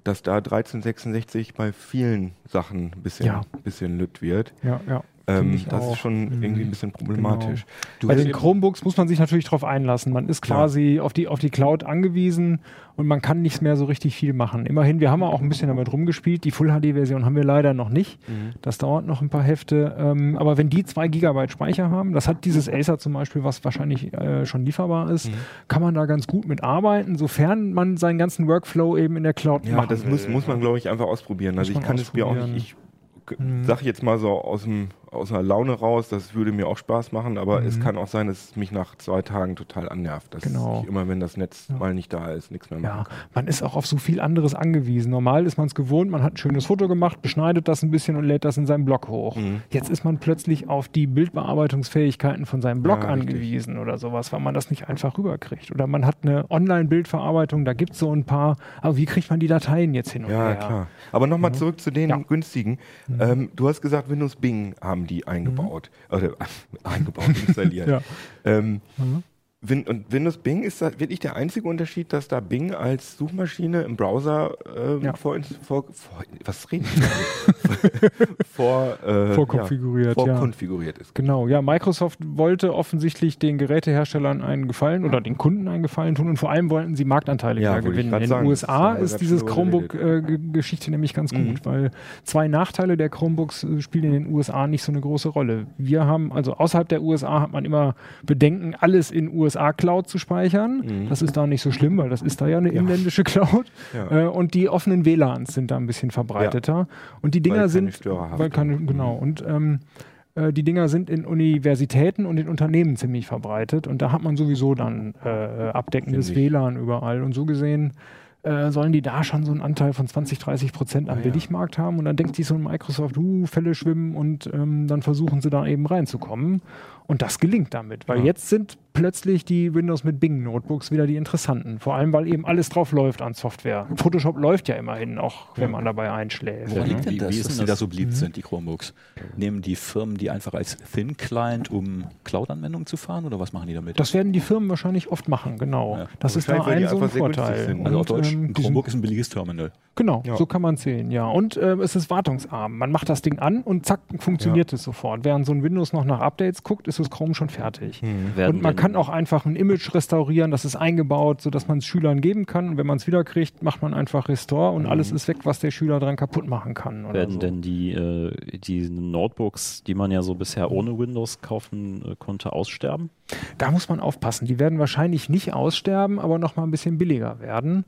dass da 1366 bei vielen Sachen ein bisschen, Ja. bisschen lütt wird. Ja, ja. Ähm, das auch. ist schon Mhm. irgendwie ein bisschen problematisch. Du Bei hast den eben- Chromebooks muss man sich natürlich darauf einlassen. Man ist quasi auf die, auf die Cloud angewiesen und man kann nicht mehr so richtig viel machen. Immerhin, wir haben auch ein bisschen damit rumgespielt. Die Full-HD-Version haben wir leider noch nicht. Mhm. Das dauert noch ein paar Hefte. Ähm, aber wenn die zwei Gigabyte Speicher haben, das hat dieses Acer zum Beispiel, was wahrscheinlich äh, schon lieferbar ist, Mhm. kann man da ganz gut mit arbeiten, sofern man seinen ganzen Workflow eben in der Cloud Ja, machen das muss, muss man, glaube ich, einfach ausprobieren. Also ich kann es mir auch nicht, ich sage jetzt mal so aus, dem, aus einer Laune raus, das würde mir auch Spaß machen, aber es Mhm. kann auch sein, dass es mich nach zwei Tagen total annervt. Dass Genau. ich immer, wenn das Netz Ja. mal nicht da ist, nichts mehr machen Ja, kann. man ist auch auf so viel anderes angewiesen. Normal ist man es gewohnt, man hat ein schönes Foto gemacht, beschneidet das ein bisschen und lädt das in seinen Blog hoch. Mhm. Jetzt ist man plötzlich auf die Bildbearbeitungsfähigkeiten von seinem Blog Ja, richtig. angewiesen oder sowas, weil man das nicht einfach rüberkriegt. Oder man hat eine Online-Bildverarbeitung, da gibt es so ein paar, aber wie kriegt man die Dateien jetzt hin und Ja, her? klar. Aber nochmal zurück zu den Ja. Mhm. günstigen. Ähm, du hast gesagt, Windows Bing haben die eingebaut. Oder eingebaut, installiert. Ja. Ähm, Mhm. Win und Windows Bing ist da wirklich der einzige Unterschied, dass da Bing als Suchmaschine im Browser ähm, Ja. vor, vor, vor was reden vor, äh, Vorkonfiguriert, ja, ja. vorkonfiguriert ist. Genau, ja, Microsoft wollte offensichtlich den Geräteherstellern einen Gefallen oder den Kunden einen Gefallen tun und vor allem wollten sie Marktanteile Ja, gewinnen. In den USA ist dieses Mhm. Chromebook-Geschichte nämlich ganz gut, weil zwei Nachteile der Chromebooks äh, spielen in den USA nicht so eine große Rolle. Wir haben, also außerhalb der USA hat man immer Bedenken, alles in USA-Cloud zu speichern. Mhm. Das ist da nicht so schlimm, weil das ist da ja eine inländische Cloud. Ja. Äh, und die offenen WLANs sind da ein bisschen verbreiteter. Und die Dinger sind, weil keine, genau. Und ähm, äh, die Dinger sind in Universitäten und in Unternehmen ziemlich verbreitet und da hat man sowieso dann äh, abdeckendes Ziemlich. WLAN überall und so gesehen äh, sollen die da schon so einen Anteil von 20, 30 Prozent am Ah. Billigmarkt haben und dann denkt sich so ein Microsoft, uh, Fälle schwimmen und ähm, dann versuchen sie da eben reinzukommen und das gelingt damit, weil Ja. jetzt sind plötzlich die Windows mit Bing Notebooks wieder die interessanten, vor allem weil eben alles drauf läuft an Software. Photoshop läuft ja immerhin, auch wenn man dabei einschläft. Woran Ja, liegt denn wie- das, wie ist dass denn die da so beliebt sind, die Chromebooks? Nehmen die Firmen die einfach als Thin Client, um Cloud-Anwendungen zu fahren oder was machen die damit? Das werden die Firmen wahrscheinlich oft machen, genau. Ja. Das ist da ein so ein Vorteil. also auf Deutsch, ähm, ein Chromebook ist ein billiges Terminal. Genau, Ja. so kann man sehen, ja. Und ähm, es ist wartungsarm. Man macht das Ding an und zack, funktioniert es sofort. Während so ein Windows noch nach Updates guckt, ist das Chrome schon fertig. Werden Und man kann auch einfach ein Image restaurieren, das ist eingebaut, sodass man es Schülern geben kann. Und wenn man es wiederkriegt, macht man einfach Restore und alles ist weg, was der Schüler dran kaputt machen kann. Werden so. denn die, äh, die Notebooks, die man ja so bisher ohne Windows kaufen äh, konnte, aussterben? Da muss man aufpassen. Die werden wahrscheinlich nicht aussterben, aber noch mal ein bisschen billiger werden.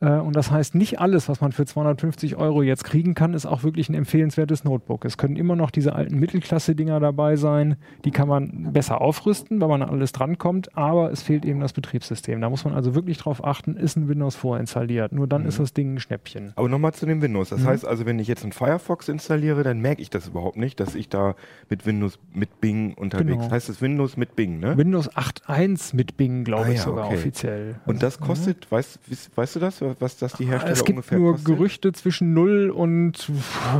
Äh, Und das heißt, nicht alles, was man für 250 Euro jetzt kriegen kann, ist auch wirklich ein empfehlenswertes Notebook. Es können immer noch diese alten Mittelklasse-Dinger dabei sein. Die kann man besser aufrüsten, weil man an alles drankommt, aber es fehlt eben das Betriebssystem. Da muss man also wirklich drauf achten, ist ein Windows vorinstalliert. Nur dann ist das Ding ein Schnäppchen. Aber nochmal zu dem Windows. Mhm. Das heißt also, wenn ich jetzt einen Firefox installiere, dann merke ich das überhaupt nicht, dass ich da mit Windows mit Bing unterwegs Genau. Heißt es Windows mit Bing, ne? Windows 8.1 mit Bing, glaube Ah ich ja, sogar okay. offiziell. Und das kostet, weißt, weißt, weißt du das, was das die Hersteller Es gibt ungefähr nur kostet? Gerüchte zwischen 0 und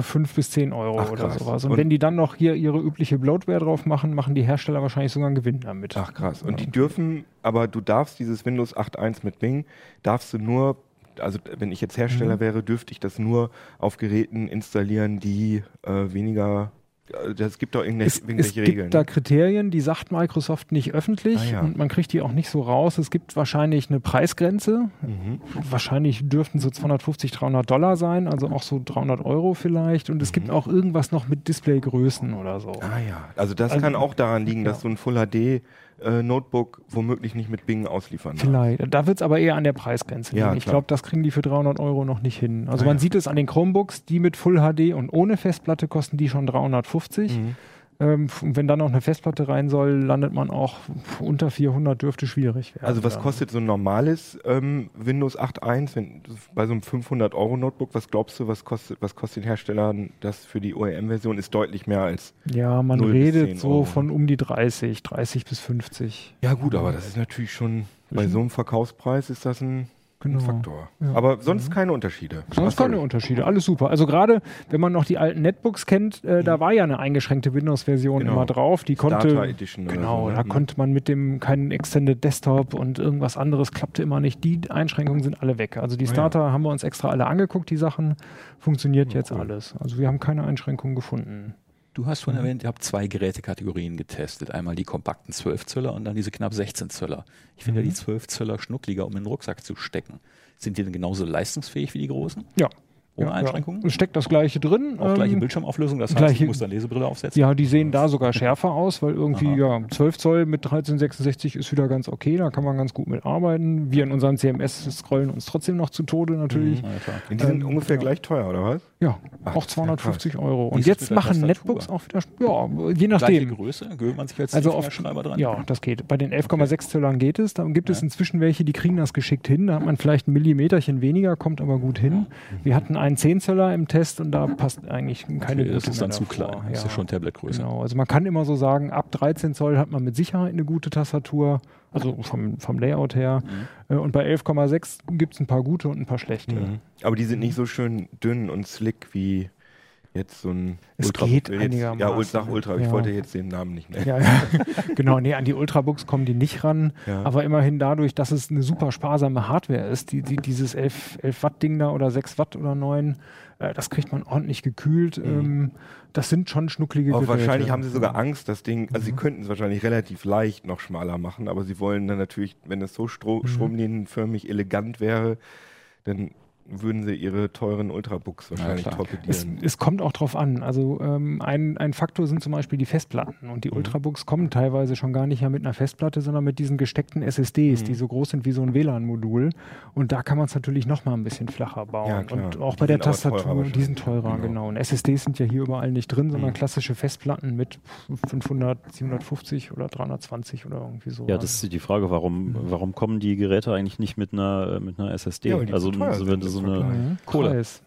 5 bis 10 Euro Ach, oder sowas. Und, Und- wenn die dann noch hier ihre übliche Bloatware drauf machen, machen die Hersteller wahrscheinlich sogar einen Gewinn damit. Ach krass. Und Ja. die dürfen, aber du darfst dieses Windows 8.1 mit Bing, darfst du nur, also wenn ich jetzt Hersteller Mhm. wäre, dürfte ich das nur auf Geräten installieren, die äh, weniger, äh, das gibt doch irgendwelche, Es, es irgendwelche gibt Regeln. da ne? Kriterien, die sagt Microsoft nicht öffentlich Ah, ja. und man kriegt die auch nicht so raus. Es gibt wahrscheinlich eine Preisgrenze. Mhm. Wahrscheinlich dürften so 250, 300 Dollar sein, also auch so 300 Euro vielleicht. Und es gibt auch irgendwas noch mit Displaygrößen oder so. Mhm. Ah ja, also das Also- kann auch daran liegen, dass ja. so ein Full HD äh, Notebook womöglich nicht mit Bing ausliefern darf. Vielleicht. Da wird es aber eher an der Preisgrenze Ja, liegen. Ich klar. glaube, das kriegen die für 300 Euro noch nicht hin. Also Ah, man ja. sieht es an den Chromebooks, die mit Full HD und ohne Festplatte kosten die schon 350. Mhm. Ähm, f- wenn dann noch eine Festplatte rein soll, landet man auch unter 400, dürfte schwierig werden. Also was kostet so ein normales ähm, Windows 8.1 wenn, bei so einem 500 Euro Notebook? Was glaubst du, was kostet, was kostet den Herstellern das für die OEM-Version? Ist deutlich mehr als. Ja, man 0 bis 10 redet so Euro. von um die 30, 30 bis 50. Ja gut, aber das ist natürlich schon bei so einem Verkaufspreis ist das ein, Genau. Faktor. Ja. Aber sonst keine Unterschiede. Sonst Ach, keine Unterschiede, alles super. Also gerade, wenn man noch die alten Netbooks kennt, äh, da war ja eine eingeschränkte Windows-Version Genau. immer drauf. Die konnte, Data Edition genau, so, ne? da Mhm. konnte man mit dem keinen Extended Desktop und irgendwas anderes klappte immer nicht. Die Einschränkungen sind alle weg. Also die Ah, ja. Starter haben wir uns extra alle angeguckt, die Sachen. Funktioniert jetzt cool. alles. Also wir haben keine Einschränkungen gefunden. Du hast schon erwähnt, ihr habt zwei Gerätekategorien getestet. Einmal die kompakten 12 Zöller und dann diese knapp 16 Zöller. Ich finde ja die 12 Zöller schnuckliger, um in den Rucksack zu stecken. Sind die denn genauso leistungsfähig wie die großen? Ja. Ohne ja, Einschränkungen? Ja. Steckt das gleiche drin. Auch gleiche ähm, Bildschirmauflösung, das heißt, gleiche- ich muss dann Lesebrille aufsetzen? Ja, die sehen da sogar schärfer aus, weil irgendwie Aha. ja 12 Zoll mit 1366 ist wieder ganz okay, da kann man ganz gut mitarbeiten. Wir in unserem CMS scrollen uns trotzdem noch zu Tode natürlich. Na ja, klar. Die sind Ähm, ungefähr ja. gleich teuer, oder was? Ja, Ach, auch das ist ja 250 Euro. Und jetzt machen? Netbooks auch wieder, ja, je Gleiche nachdem. Größe? Gewöhnt man sich als Also auf, Schreiber dran? ja, das geht. Bei den 11,6 Zöllern geht es. Da gibt es Ja. inzwischen welche, die kriegen das geschickt hin. Da hat man vielleicht ein Millimeterchen weniger, kommt aber gut hin. Wir hatten einen 10 Zöller im Test und da passt eigentlich keine Okay, das ist dann zu klein. Das ist ja schon Tabletgröße. Genau, also man kann immer so sagen, ab 13 Zoll hat man mit Sicherheit eine gute Tastatur, also vom, vom Layout her. Mhm. Äh, Und bei 11,6 gibt es ein paar gute und ein paar schlechte. Mhm. Aber die sind nicht so schön dünn und slick wie jetzt so ein Es Ultra geht jetzt, einigermaßen. Ja, Ult- sag Ultra, ich Ja. wollte jetzt den Namen nicht nennen. Ja, ja. genau, nee, an die Ultrabooks kommen die nicht ran, aber immerhin dadurch, dass es eine super sparsame Hardware ist, die, die, dieses 11, 11 Watt Ding da oder 6 Watt oder 9, äh, das kriegt man ordentlich gekühlt. Ähm, das sind schon schnucklige Auch Geräte. wahrscheinlich haben sie sogar Angst, das Ding, also sie Mhm. könnten es wahrscheinlich relativ leicht noch schmaler machen, aber sie wollen dann natürlich, wenn es so stro Mhm. stromlinienförmig elegant wäre, dann würden sie ihre teuren Ultrabooks wahrscheinlich. Es, torpedieren. es kommt auch drauf an. Also ähm, ein, ein Faktor sind zum Beispiel die Festplatten. Und die Mhm. Ultrabooks kommen teilweise schon gar nicht mehr mit einer Festplatte, sondern mit diesen gesteckten SSDs, Mhm. die so groß sind wie so ein WLAN-Modul. Und da kann man es natürlich noch mal ein bisschen flacher bauen. Ja. Und auch Die bei der teurer Tastatur, die sind teurer, Genau. genau. Und SSDs sind ja hier überall nicht drin, sondern Mhm. klassische Festplatten mit 500, 750 oder 320 oder irgendwie so. Ja, das ist die Frage, warum, warum kommen die Geräte eigentlich nicht mit einer, mit einer SSD? Ja, weil die also so, wenn du so eine Vergleich. Mhm. Kohle. Preis.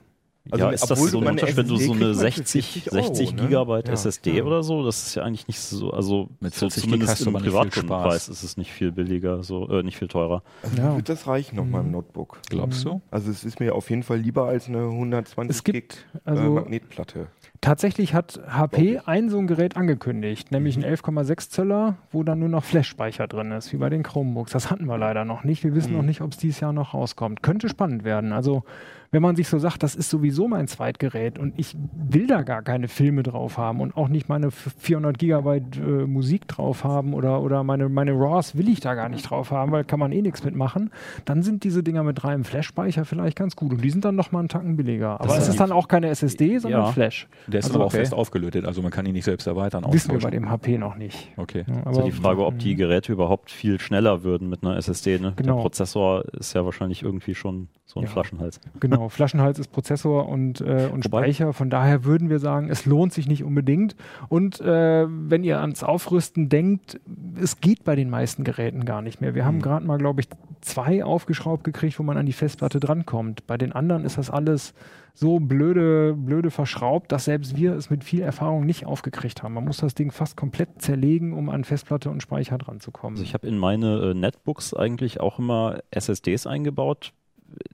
Also, ja, ist das so ein Unterschied, wenn du so eine kriegst man für 60, 40 Euro, 60 ne? Gigabyte Ja. SSD Ja. oder so? Das ist ja eigentlich nicht so, also Mit so 40 Gig zumindest im Spaß. ist es nicht viel billiger, so äh, nicht viel teurer. Also Ja. wird das reichen nochmal im Notebook. Glaubst du? Also es ist mir auf jeden Fall lieber als eine 120 Es gibt, Gig also- äh, Magnetplatte. Tatsächlich hat HP ein so ein Gerät angekündigt, nämlich ein 11,6 Zöller, wo dann nur noch Flash-Speicher drin ist, wie bei den Chromebooks. Das hatten wir leider noch nicht. Wir wissen Mhm. noch nicht, ob es dieses Jahr noch rauskommt. Könnte spannend werden. Also, wenn man sich so sagt, das ist sowieso mein Zweitgerät und ich will da gar keine Filme drauf haben und auch nicht meine 400 Gigabyte äh, Musik drauf haben oder, oder meine, meine RAWs will ich da gar nicht drauf haben, weil kann man eh nichts mitmachen, dann sind diese Dinger mit reinem Flash-Speicher vielleicht ganz gut und die sind dann noch mal einen Tacken billiger. Aber ist es ist dann auch keine SSD, sondern Ja. Flash. Der ist Also, aber auch okay. fest aufgelötet, also man kann ihn nicht selbst erweitern. Wissen wir bei dem HP noch nicht. Okay. Ja, Also die Frage, ob die Geräte überhaupt viel schneller würden mit einer SSD. Ne? Genau. Der Prozessor ist ja wahrscheinlich irgendwie schon so ein Ja. Flaschenhals. Genau, Flaschenhals ist Prozessor und, äh, und Wobei- Speicher. Von daher würden wir sagen, es lohnt sich nicht unbedingt. Und äh, wenn ihr ans Aufrüsten denkt, es geht bei den meisten Geräten gar nicht mehr. Wir haben gerade mal, glaube ich, zwei aufgeschraubt gekriegt, wo man an die Festplatte drankommt. Bei den anderen ist das alles so blöde, blöde verschraubt, dass selbst wir es mit viel Erfahrung nicht aufgekriegt haben. Man muss das Ding fast komplett zerlegen, um an Festplatte und Speicher dran zu kommen. Also ich habe in meine äh, Netbooks eigentlich auch immer SSDs eingebaut.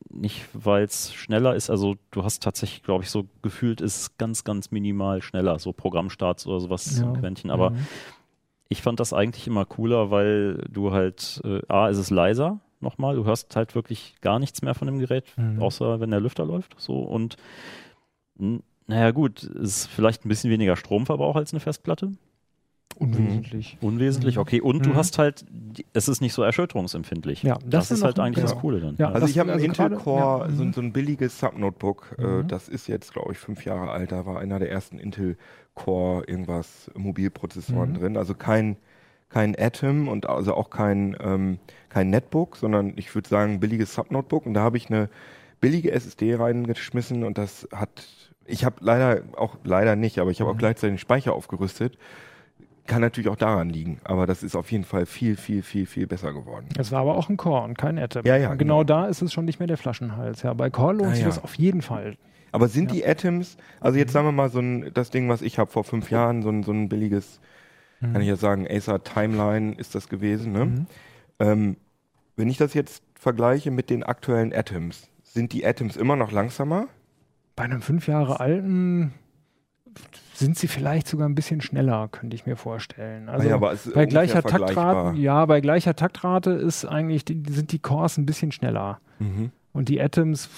Nicht, weil es schneller ist. Also du hast tatsächlich, glaube ich, so gefühlt ist ganz, ganz minimal schneller. So Programmstarts oder sowas, so ein Quäntchen. Aber Mhm. ich fand das eigentlich immer cooler, weil du halt, äh, A, ist es leiser nochmal. Du hörst halt wirklich gar nichts mehr von dem Gerät, Mhm. außer wenn der Lüfter läuft. So und naja, gut, es ist vielleicht ein bisschen weniger Stromverbrauch als eine Festplatte. Unwesentlich. Unwesentlich, Mhm. okay. Und Mhm. du hast halt, es ist nicht so erschütterungsempfindlich. Ja, das, das ist halt eigentlich das ja. Coole dann. Ja, Also das- ich habe einen also Intel Core, ja, so, ein- mhm. so ein billiges Subnotebook. Äh, Mhm. das ist jetzt, glaube ich, fünf Jahre alt. Da war einer der ersten Intel Core irgendwas Mobilprozessoren Mhm. drin. Also kein, kein Atom und also auch kein, ähm, kein Netbook, sondern ich würde sagen billiges Subnotebook. Und da habe ich eine billige SSD reingeschmissen und das hat Ich habe leider auch, leider nicht, aber ich habe auch gleichzeitig den Speicher aufgerüstet. Kann natürlich auch daran liegen, aber das ist auf jeden Fall viel, viel, viel, viel besser geworden. Es war aber auch ein Core und kein Atom. Ja, ja, Und genau, genau. da ist es schon nicht mehr der Flaschenhals. Ja, bei Core lohnt Ah, sich ja. das auf jeden Fall. Aber sind Ja. die Atoms, also jetzt sagen wir mal so ein, das Ding, was ich habe vor fünf Jahren, so ein, so ein billiges, kann ich ja sagen, Acer Timeline ist das gewesen, ne? Mhm. Ähm, wenn ich das jetzt vergleiche mit den aktuellen Atoms, sind die Atoms immer noch langsamer? Bei einem fünf Jahre alten sind sie vielleicht sogar ein bisschen schneller, könnte ich mir vorstellen. Also ja, bei gleicher. Taktrate, ja, bei gleicher Taktrate ist eigentlich die, sind die Cores ein bisschen schneller. Mhm. Und die Atoms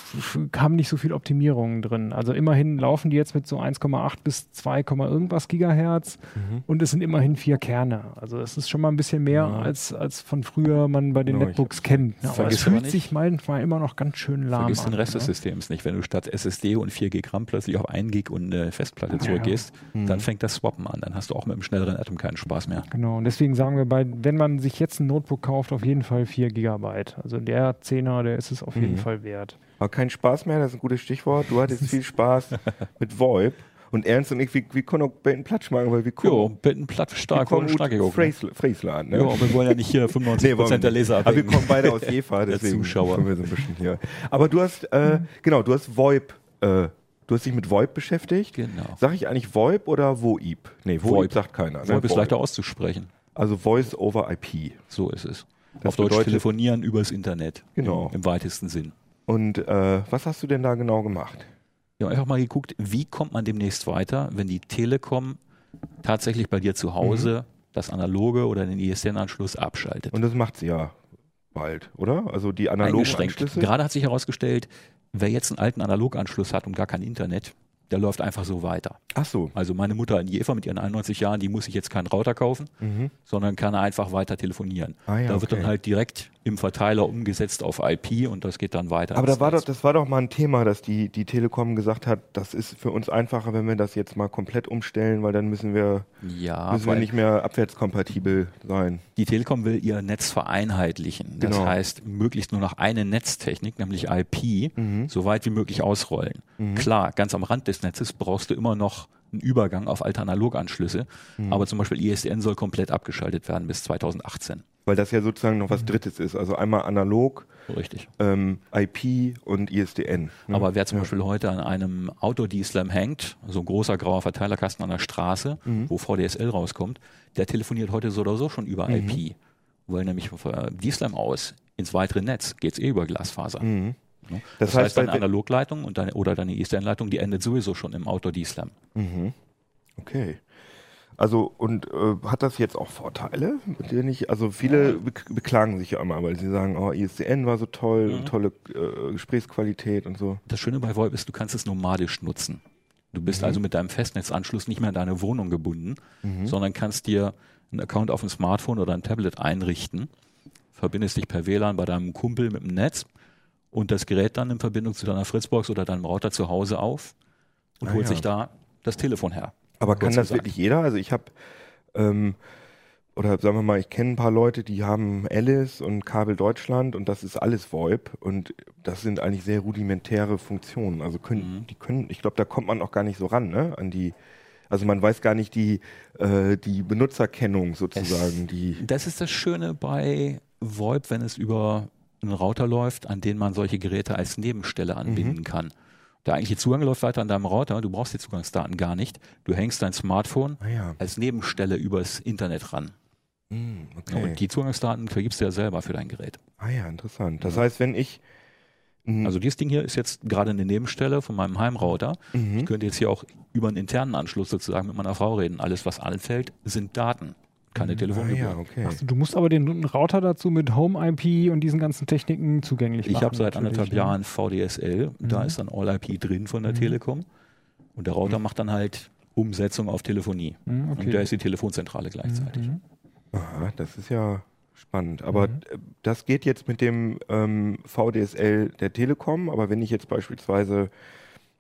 haben nicht so viel Optimierungen drin. Also immerhin laufen die jetzt mit so 1,8 bis 2, irgendwas Gigahertz Mhm. und es sind immerhin vier Kerne. Also es ist schon mal ein bisschen mehr Ja. als, als von früher man bei den ich Netbooks kennt. Ja, aber es fühlt sich manchmal immer noch ganz schön lahm Vergiss an. den Rest des ne? Systems nicht. Wenn du statt SSD und 4 Gig RAM plötzlich auf 1 Gig und eine Festplatte zurückgehst, ja. dann Mhm. fängt das Swappen an. Dann hast du auch mit einem schnelleren Atom keinen Spaß mehr. Genau, und deswegen sagen wir, bei, wenn man sich jetzt ein Notebook kauft, auf jeden Fall 4 Gigabyte. Also der 10er, der ist es auf jeden Mhm. Fall wert. Aber kein Spaß mehr, das ist ein gutes Stichwort. Du hattest viel Spaß mit VoIP und Ernst und ich, wir, wir können auch einen Platsch machen, weil wir Jo, kommen, bitten platt, wir stark und auch. Ne? Friesl- Friesland. Ne? Ja, wir wollen ja nicht hier 95% Nee, wir der. Leser Aber wir abhängen. kommen beide aus Jefa, Der deswegen Zuschauer. wir so ein bisschen hier. Aber du hast, äh, genau, du hast VoIP, äh, du hast dich mit VoIP beschäftigt. Genau. Sag ich eigentlich VoIP oder VoIP? Nee, VoIP, VoIP. sagt keiner. Ne? VoIP ist leichter auszusprechen. Also Voice over IP. So ist es. Das Auf Deutsch telefonieren übers Internet. Genau. Im, im weitesten Sinn. Und äh, was hast du denn da genau gemacht? Wir haben einfach mal geguckt, wie kommt man demnächst weiter, wenn die Telekom tatsächlich bei dir zu Hause das analoge oder den ISDN-Anschluss abschaltet. Und das macht sie ja bald, oder? Also die analogen Eingeschränkt. Anschlüsse. Gerade hat sich herausgestellt, wer jetzt einen alten Analoganschluss hat und gar kein Internet, der läuft einfach so weiter. Ach so. Also meine Mutter in Jever mit ihren 91 Jahren, die muss sich jetzt keinen Router kaufen, Mhm. sondern kann einfach weiter telefonieren. Ah ja, da wird okay. dann halt direkt im Verteiler umgesetzt auf IP und das geht dann weiter. Aber da war doch, das war doch mal ein Thema, dass die, die Telekom gesagt hat, das ist für uns einfacher, wenn wir das jetzt mal komplett umstellen, weil dann müssen wir, ja, müssen wir nicht mehr abwärtskompatibel sein. die Telekom will ihr Netz vereinheitlichen. Das Genau. heißt, möglichst nur noch eine Netztechnik, nämlich IP, Mhm. so weit wie möglich ausrollen. Mhm. Klar, ganz am Rand des Netzes brauchst du immer noch einen Übergang auf alte Analoganschlüsse, Mhm. aber zum Beispiel ISDN soll komplett abgeschaltet werden bis 2018. Weil das ja sozusagen noch was Drittes ist. Also einmal analog, Richtig. ähm, IP und ISDN. ne? Aber wer zum Ja. Beispiel heute an einem Auto-D-Slam hängt, so ein großer grauer Verteilerkasten an der Straße, Mhm. wo VDSL rauskommt, der telefoniert heute so oder so schon über IP. Weil nämlich von äh, D-Slam aus ins weitere Netz geht es eh über Glasfaser. Mhm. Ne? Das Das, heißt, heißt, deine Analogleitung und deine, oder deine ISDN-Leitung, die endet sowieso schon im Auto D-Slam. Mhm. Okay. Also, und äh, hat das jetzt auch Vorteile? Ich, also viele be beklagen sich ja immer, weil sie sagen, oh, ISDN war so toll, Mhm. tolle äh, Gesprächsqualität und so. Das Schöne bei VoIP ist, du kannst es nomadisch nutzen. Du bist also mit deinem Festnetzanschluss nicht mehr an deine Wohnung gebunden, sondern kannst dir einen Account auf dem Smartphone oder ein Tablet einrichten, verbindest dich per WLAN bei deinem Kumpel mit dem Netz und das Gerät dann in Verbindung zu deiner Fritzbox oder deinem Router zu Hause auf und Ah, holt ja. sich da das Telefon her. Aber kann das gesagt. wirklich jeder? Also ich habe, ähm, oder sagen wir mal, ich kenne ein paar Leute, die haben Alice und Kabel Deutschland und das ist alles VoIP und das sind eigentlich sehr rudimentäre Funktionen. Also können, Mhm. die können, ich glaube, da kommt man auch gar nicht so ran, ne? An die, also man weiß gar nicht die, äh, die Benutzerkennung sozusagen, die. Das ist das Schöne bei VoIP, wenn es über einen Router läuft, an den man solche Geräte als Nebenstelle anbinden kann. Der eigentliche Zugang läuft weiter an deinem Router, du brauchst die Zugangsdaten gar nicht. Du hängst dein Smartphone Ah ja. als Nebenstelle übers Internet ran. Hm, Ja, okay. Und die Zugangsdaten vergibst du ja selber für dein Gerät. ah ja, interessant. Das heißt, wenn ich Also dieses Ding hier ist jetzt gerade eine Nebenstelle von meinem Heimrouter. mhm. Ich könnte jetzt hier auch über einen internen Anschluss sozusagen mit meiner Frau reden. Alles, was anfällt, sind Daten, keine ah, Telefongebühr. ja, okay. Ach, du musst aber den Router dazu mit Home IP und diesen ganzen Techniken zugänglich Ich machen. habe seit anderthalb ne? Jahren VDSL, da Mhm. ist dann All-IP drin von der Telekom und der Router macht dann halt Umsetzung auf Telefonie. Mhm, Und okay. da ist die Telefonzentrale gleichzeitig. Mhm. Aha, das ist ja spannend. Aber Mhm. äh, das geht jetzt mit dem ähm, VDSL der Telekom, aber wenn ich jetzt beispielsweise,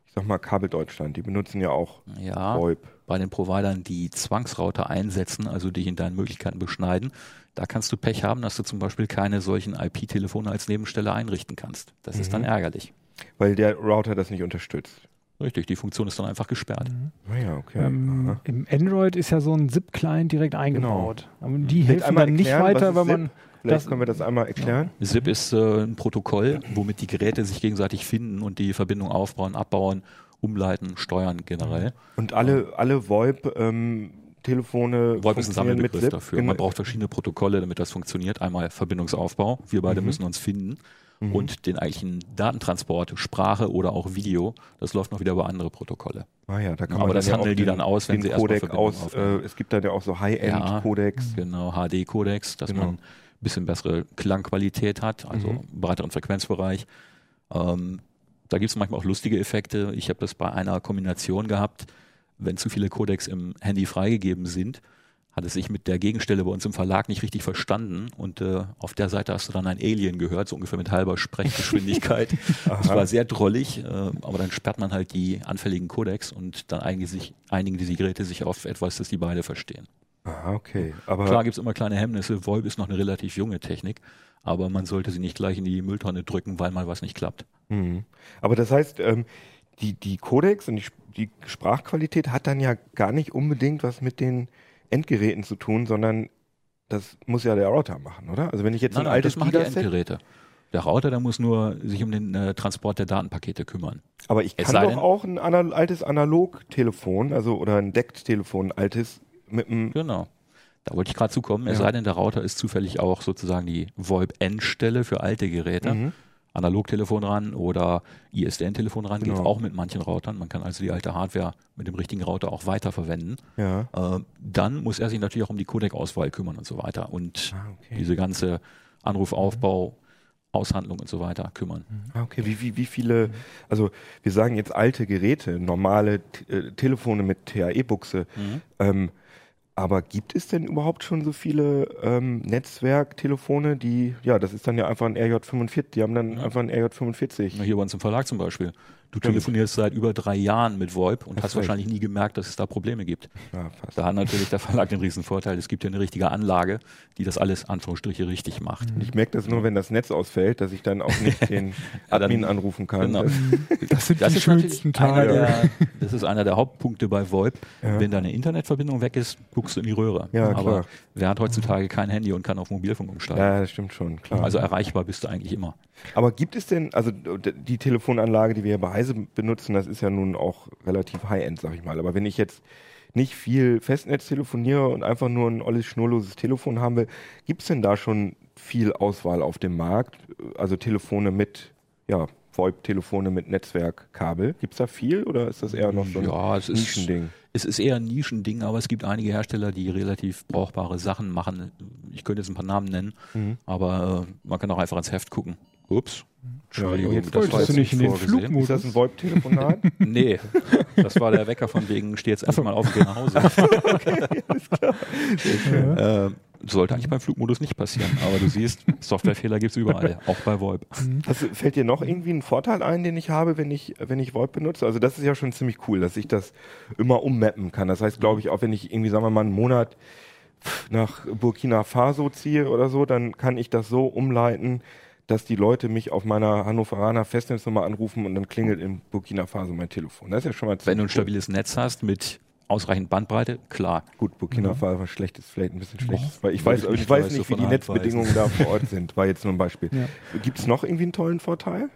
ich sag mal Kabel Deutschland, die benutzen ja auch Ja, VoIP. Bei den Providern, die Zwangsrouter einsetzen, also dich in deinen Möglichkeiten beschneiden, da kannst du Pech haben, dass du zum Beispiel keine solchen IP-Telefone als Nebenstelle einrichten kannst. Das ist dann Mhm. ärgerlich. weil der Router das nicht unterstützt. Richtig, die Funktion ist dann einfach gesperrt. Ah ja, okay. Ähm. Im Android ist ja so ein ZIP-Client direkt eingebaut. Aber die Vielleicht helfen einmal dann nicht weiter, wenn man. Vielleicht das- können wir das einmal erklären. SIP ist äh, ein Protokoll, womit die Geräte sich gegenseitig finden und die Verbindung aufbauen, abbauen, umleiten, steuern generell. Und alle, alle VoIP ähm, Telefone VoIP ist ein Sammelbegriff dafür. Man braucht verschiedene Protokolle, damit das funktioniert. Einmal Verbindungsaufbau, wir beide müssen uns finden. Und den eigentlichen Datentransport, Sprache oder auch Video, das läuft noch wieder über andere Protokolle. Ah ja, da kann Aber man das ja handeln auch die den, dann aus, wenn sie erstmal Codec Verbindung aus. aufnehmen. Äh, es gibt dann ja auch so High-End-Codecs. Genau, HD-Codex, dass Genau. man ein bisschen bessere Klangqualität hat, also Mhm. breiteren Frequenzbereich. Ähm, da gibt es manchmal auch lustige Effekte. Ich habe das bei einer Kombination gehabt, wenn zu viele Codecs im Handy freigegeben sind, hat es sich mit der Gegenstelle bei uns im Verlag nicht richtig verstanden und äh, auf der Seite hast du dann ein Alien gehört, so ungefähr mit halber Sprechgeschwindigkeit. das war sehr drollig, äh, aber dann sperrt man halt die anfälligen Codecs und dann einigen, sich, einigen die Geräte sich auf etwas, das die beide verstehen. Ah, okay. Aber Klar gibt es immer kleine Hemmnisse. VoIP ist noch eine relativ junge Technik, aber man sollte sie nicht gleich in die Mülltonne drücken, weil mal was nicht klappt. Mhm. Aber das heißt, ähm, die, die Codecs und die, die Sprachqualität hat dann ja gar nicht unbedingt was mit den Endgeräten zu tun, sondern das muss ja der Router machen, oder? Also wenn ich jetzt Nein, ein nein, altes das machen die Endgeräte. Der Router, der muss nur sich um den äh, Transport der Datenpakete kümmern. aber ich kann doch auch ein ana altes Analogtelefon, also oder ein DECT-Telefon, ein altes mit einem Genau. Da wollte ich gerade zukommen. Es Ja. sei denn, der Router ist zufällig auch sozusagen die VoIP-Endstelle für alte Geräte. Mhm. Analogtelefon ran oder ISDN-Telefon ran, geht Genau. auch mit manchen Routern. Man kann also die alte Hardware mit dem richtigen Router auch weiterverwenden. ja. Äh, dann muss er sich natürlich auch um die Codec-Auswahl kümmern und so weiter. Und Ah, okay. diese ganze Anrufaufbau, Aushandlung und so weiter kümmern. Ah, okay. Wie, wie, wie viele, also wir sagen jetzt alte Geräte, normale T äh, Telefone mit TAE-Buchse, ähm, aber gibt es denn überhaupt schon so viele ähm, Netzwerktelefone, die, ja, das ist dann ja einfach ein RJ45, die haben dann einfach ein RJ45. Na, Hier bei uns im Verlag zum Beispiel. Du telefonierst seit über drei Jahren mit VoIP und Hast hast wahrscheinlich nie gemerkt, dass es da Probleme gibt. Ja, fast. Da hat natürlich der Verlag den riesen Vorteil, es gibt ja eine richtige Anlage, die das alles Anführungsstriche richtig macht. Ich merke das nur, wenn das Netz ausfällt, dass ich dann auch nicht den Ja, dann- Admin anrufen kann. Genau. Das sind Das die schönsten einer Tage. der, das ist einer der Hauptpunkte bei VoIP. Ja. Wenn deine Internetverbindung weg ist, guckst du in die Röhre. Ja, Aber klar. wer hat heutzutage kein Handy und kann auf Mobilfunk umsteigen? Ja, das stimmt schon, klar. Also erreichbar bist du eigentlich immer. Aber gibt es denn, also die Telefonanlage, die wir hier bei Heise benutzen, das ist ja nun auch relativ High-End, sag ich mal. Aber wenn ich jetzt nicht viel Festnetz telefoniere und einfach nur ein olles, schnurloses Telefon haben will, gibt es denn da schon viel Auswahl auf dem Markt? Also Telefone mit, ja, VoIP-Telefone mit Netzwerkkabel. Gibt es da viel oder ist das eher noch so ein Ja, es ist- Nischending? Es ist eher ein Nischending, aber es gibt einige Hersteller, die relativ brauchbare Sachen machen. Ich könnte jetzt ein paar Namen nennen, Mhm. aber äh, man kann auch einfach ins Heft gucken. Ups. Entschuldigung, jetzt das war jetzt du nicht in den vorgesehen. Flugmodus. Ist das ein VoIP-Telefonat? Nee, das war der Wecker von wegen, steh jetzt erst mal auf und geh nach Hause. äh, sollte eigentlich beim Flugmodus nicht passieren, aber du siehst, Softwarefehler gibt es überall, auch bei VoIP. Hast, du- fällt dir noch irgendwie ein Vorteil ein, den ich habe, wenn ich, wenn ich VoIP benutze? Also das ist ja schon ziemlich cool, dass ich das immer ummappen kann. Das heißt, glaube ich, auch wenn ich irgendwie, sagen wir mal, einen Monat nach Burkina Faso ziehe oder so, dann kann ich das so umleiten, dass die Leute mich auf meiner Hannoveraner Festnetznummer anrufen und dann klingelt in Burkina Faso mein Telefon. Das ist ja schon mal Wenn du ein stabiles Netz hast mit ausreichend Bandbreite, klar. Gut, Burkina Faso war schlecht, ist vielleicht ein bisschen schlecht, weil ich weiß, ich ich, nicht weiß nicht, wie die Netzbedingungen da vor Ort sind. War jetzt nur ein Beispiel. Ja. Gibt es noch irgendwie einen tollen Vorteil?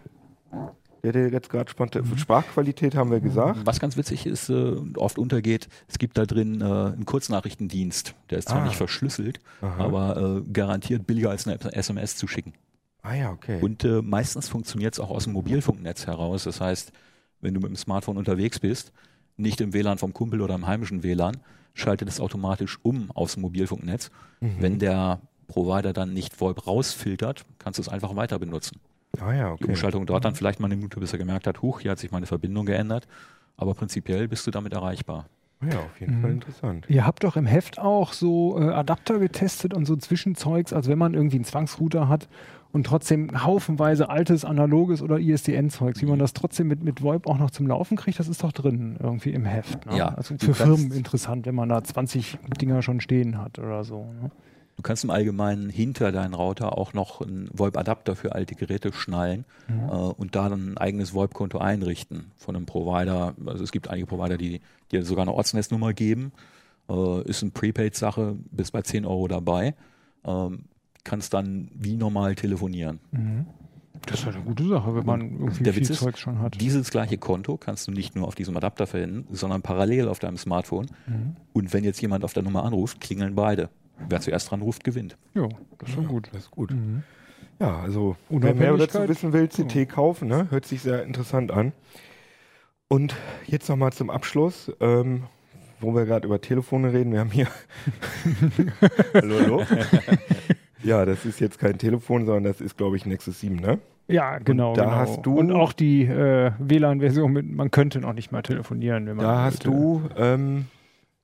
Der, der jetzt gerade spontan. Sprachqualität haben wir gesagt. Was ganz witzig ist, äh, und oft untergeht, es gibt da drin äh, einen Kurznachrichtendienst. Der ist zwar Ah. nicht verschlüsselt, Aha. aber äh, garantiert billiger als eine SMS zu schicken. Ah ja, okay. Und äh, meistens funktioniert es auch aus dem Mobilfunknetz heraus. Das heißt, wenn du mit dem Smartphone unterwegs bist, nicht im WLAN vom Kumpel oder im heimischen WLAN, schaltet es automatisch um aufs Mobilfunknetz. Mhm. Wenn der Provider dann nicht VoIP rausfiltert, kannst du es einfach weiter benutzen. ah ja, Die okay. Umschaltung dauert dann vielleicht mal eine Minute, bis er gemerkt hat, huch, hier hat sich meine Verbindung geändert. Aber prinzipiell bist du damit erreichbar. Ah ja, auf jeden Mhm. Fall interessant. Ihr habt doch im Heft auch so äh, Adapter getestet und so Zwischenzeugs, also wenn man irgendwie einen Zwangsrouter hat und trotzdem haufenweise altes, analoges oder ISDN-Zeugs, wie man das trotzdem mit, mit VoIP auch noch zum Laufen kriegt, das ist doch drin irgendwie im Heft. Ne? Ja, also für Firmen interessant, wenn man da 20 Dinger schon stehen hat oder so. Ne? Du kannst im Allgemeinen hinter deinen Router auch noch einen VoIP-Adapter für alte Geräte schnallen Mhm. äh, und da dann ein eigenes VoIP-Konto einrichten von einem Provider. Also es gibt einige Provider, die dir sogar eine Ortsnetznummer geben. Äh, ist eine Prepaid-Sache, bist bei 10 Euro dabei. Ähm, kannst dann wie normal telefonieren. Das ist halt eine gute Sache, wenn man irgendwie Der viel Witz ist, Zeugs schon hat. Dieses gleiche Konto kannst du nicht nur auf diesem Adapter verwenden, sondern parallel auf deinem Smartphone. Und wenn jetzt jemand auf der Nummer anruft, klingeln beide. Wer zuerst dran ruft, gewinnt. Ja, das ist schon gut. Das ist gut. Mhm. Ja, also wer mehr dazu wissen will, CT kaufen, ne? hört sich sehr interessant an. Und jetzt nochmal zum Abschluss, ähm, wo wir gerade über Telefone reden. Wir haben hier. hallo, hallo. ja, das ist jetzt kein Telefon, sondern das ist, glaube ich, Nexus 7, ne? Ja, genau. da genau. hast du- Und auch die äh, WLAN-Version mit, man könnte noch nicht mal telefonieren, wenn man Da hast wollte. du ähm,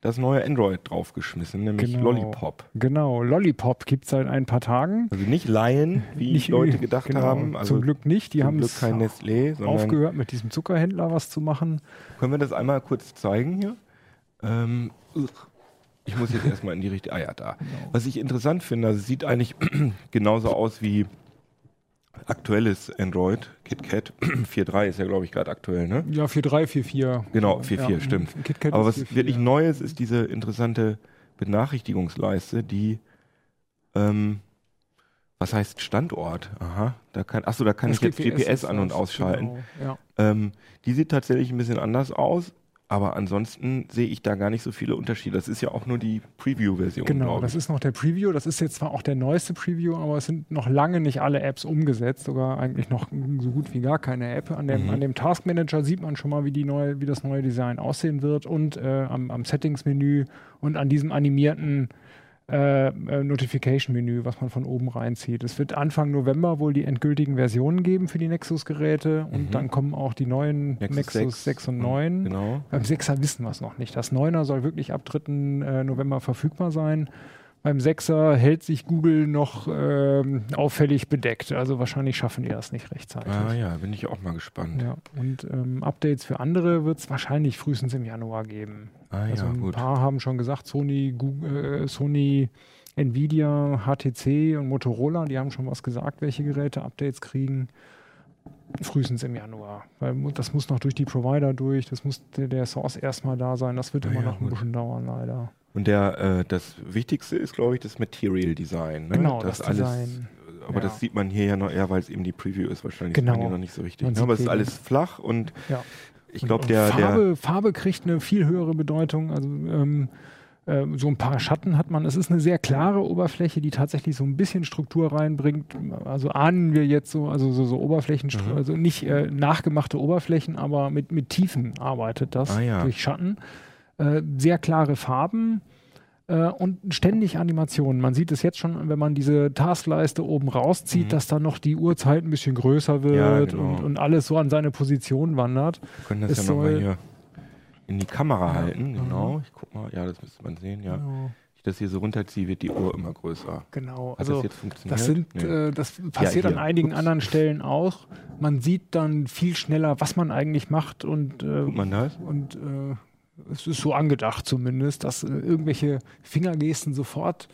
das neue Android draufgeschmissen, nämlich Genau. Lollipop. Genau, Lollipop gibt es seit ein paar Tagen. Also nicht Laien, wie Nicht- Leute gedacht genau, haben. Also zum Glück nicht. Die haben Glück es kein Nestlé, sondern aufgehört, mit diesem Zuckerhändler was zu machen. Können wir das einmal kurz zeigen hier? Ähm, ich muss jetzt erstmal in die richtige. Ah ja, da. Genau. Was ich interessant finde, also sieht eigentlich genauso aus wie aktuelles Android. KitKat 4.3 ist ja, glaube ich, gerade aktuell, ne? Ja, 4.3, 4.4. Genau, 4.4, stimmt. KitKat Aber was 4.4. wirklich neu ist, ist diese interessante Benachrichtigungsleiste, die ähm, was heißt Standort? Aha, da kann, achso, da kann Das ich jetzt GPS ist an und aus, ausschalten. Genau, ja. Ähm, die sieht tatsächlich ein bisschen anders aus, aber ansonsten sehe ich da gar nicht so viele Unterschiede. Das ist ja auch nur die Preview-Version. Genau, das ist noch der Preview. Das ist jetzt zwar auch der neueste Preview, aber es sind noch lange nicht alle Apps umgesetzt, sogar eigentlich noch so gut wie gar keine App. An dem, Mhm. an dem Task Manager sieht man schon mal, wie, die neue, wie das neue Design aussehen wird und äh, am, am Settings-Menü und an diesem animierten äh, äh, Notification-Menü, was man von oben reinzieht. Es wird Anfang November wohl die endgültigen Versionen geben für die Nexus-Geräte und Mhm. dann kommen auch die neuen Nexus Nexus, 6. 6 und 9. Genau. Beim 6er wissen wir es noch nicht. Das 9er soll wirklich ab 3. äh, November verfügbar sein. Beim 6er hält sich Google noch ähm, auffällig bedeckt. Also wahrscheinlich schaffen die das nicht rechtzeitig. Ah ja, bin ich auch mal gespannt. Ja, und ähm, Updates für andere wird es wahrscheinlich frühestens im Januar geben. Ah also ja, ein gut. paar haben schon gesagt, Sony, Google, äh, Sony, Nvidia, HTC und Motorola, die haben schon was gesagt, welche Geräte Updates kriegen. Frühestens im Januar. Weil das muss noch durch die Provider durch, das muss der, der Source erstmal da sein. Das wird Ah immer ja, noch ein gut. bisschen dauern, leider. Und der, äh, das Wichtigste ist, glaube ich, das Material Design. Ne? Genau, das alles, Design. Aber Ja. das sieht man hier ja noch eher, weil es eben die Preview ist. Wahrscheinlich Genau. noch nicht so richtig. Ne? Aber es ist alles flach und Ja. ich glaube, der, der Farbe, Farbe kriegt eine viel höhere Bedeutung. Also ähm, äh, so ein paar Schatten hat man. Es ist eine sehr klare Oberfläche, die tatsächlich so ein bisschen Struktur reinbringt. Also ahnen wir jetzt so, also so, so Oberflächen, Mhm. also nicht äh, nachgemachte Oberflächen, aber mit, mit Tiefen arbeitet das Ah, ja. durch Schatten. Äh, sehr klare Farben. Äh, Und ständig Animationen. Man sieht es jetzt schon, wenn man diese Taskleiste oben rauszieht, Mhm. dass dann noch die Uhrzeit ein bisschen größer wird Ja, genau. und, und alles so an seine Position wandert. Wir können das Es ja nochmal hier in die Kamera halten. Mhm. Genau. Ich guck mal. Ja, das müsste man sehen. Ja. Genau. Wenn ich das hier so runterziehe, wird die Uhr immer größer. Genau, Hat also das jetzt funktioniert? das sind, Nee. äh, das passiert hier. an einigen Ups. anderen Stellen auch. Man sieht dann viel schneller, was man eigentlich macht und, äh, man das? und äh, es ist so angedacht zumindest, dass äh, irgendwelche Fingergesten sofort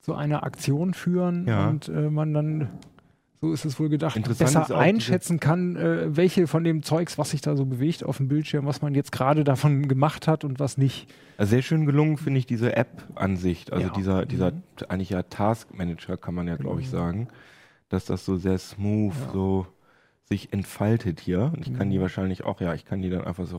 zu einer Aktion führen Ja. und äh, man dann so ist es wohl gedacht, besser einschätzen kann, äh, welche von dem Zeugs, was sich da so bewegt auf dem Bildschirm, was man jetzt gerade davon gemacht hat und was nicht. Also sehr schön gelungen finde ich diese App-Ansicht. Also Ja. dieser, dieser Mhm. eigentlich ja Task Manager kann man ja, glaube ich, Genau. sagen. Dass das so sehr smooth Ja. so sich entfaltet hier. Und ich kann die Mhm. wahrscheinlich auch, ja, ich kann die dann einfach so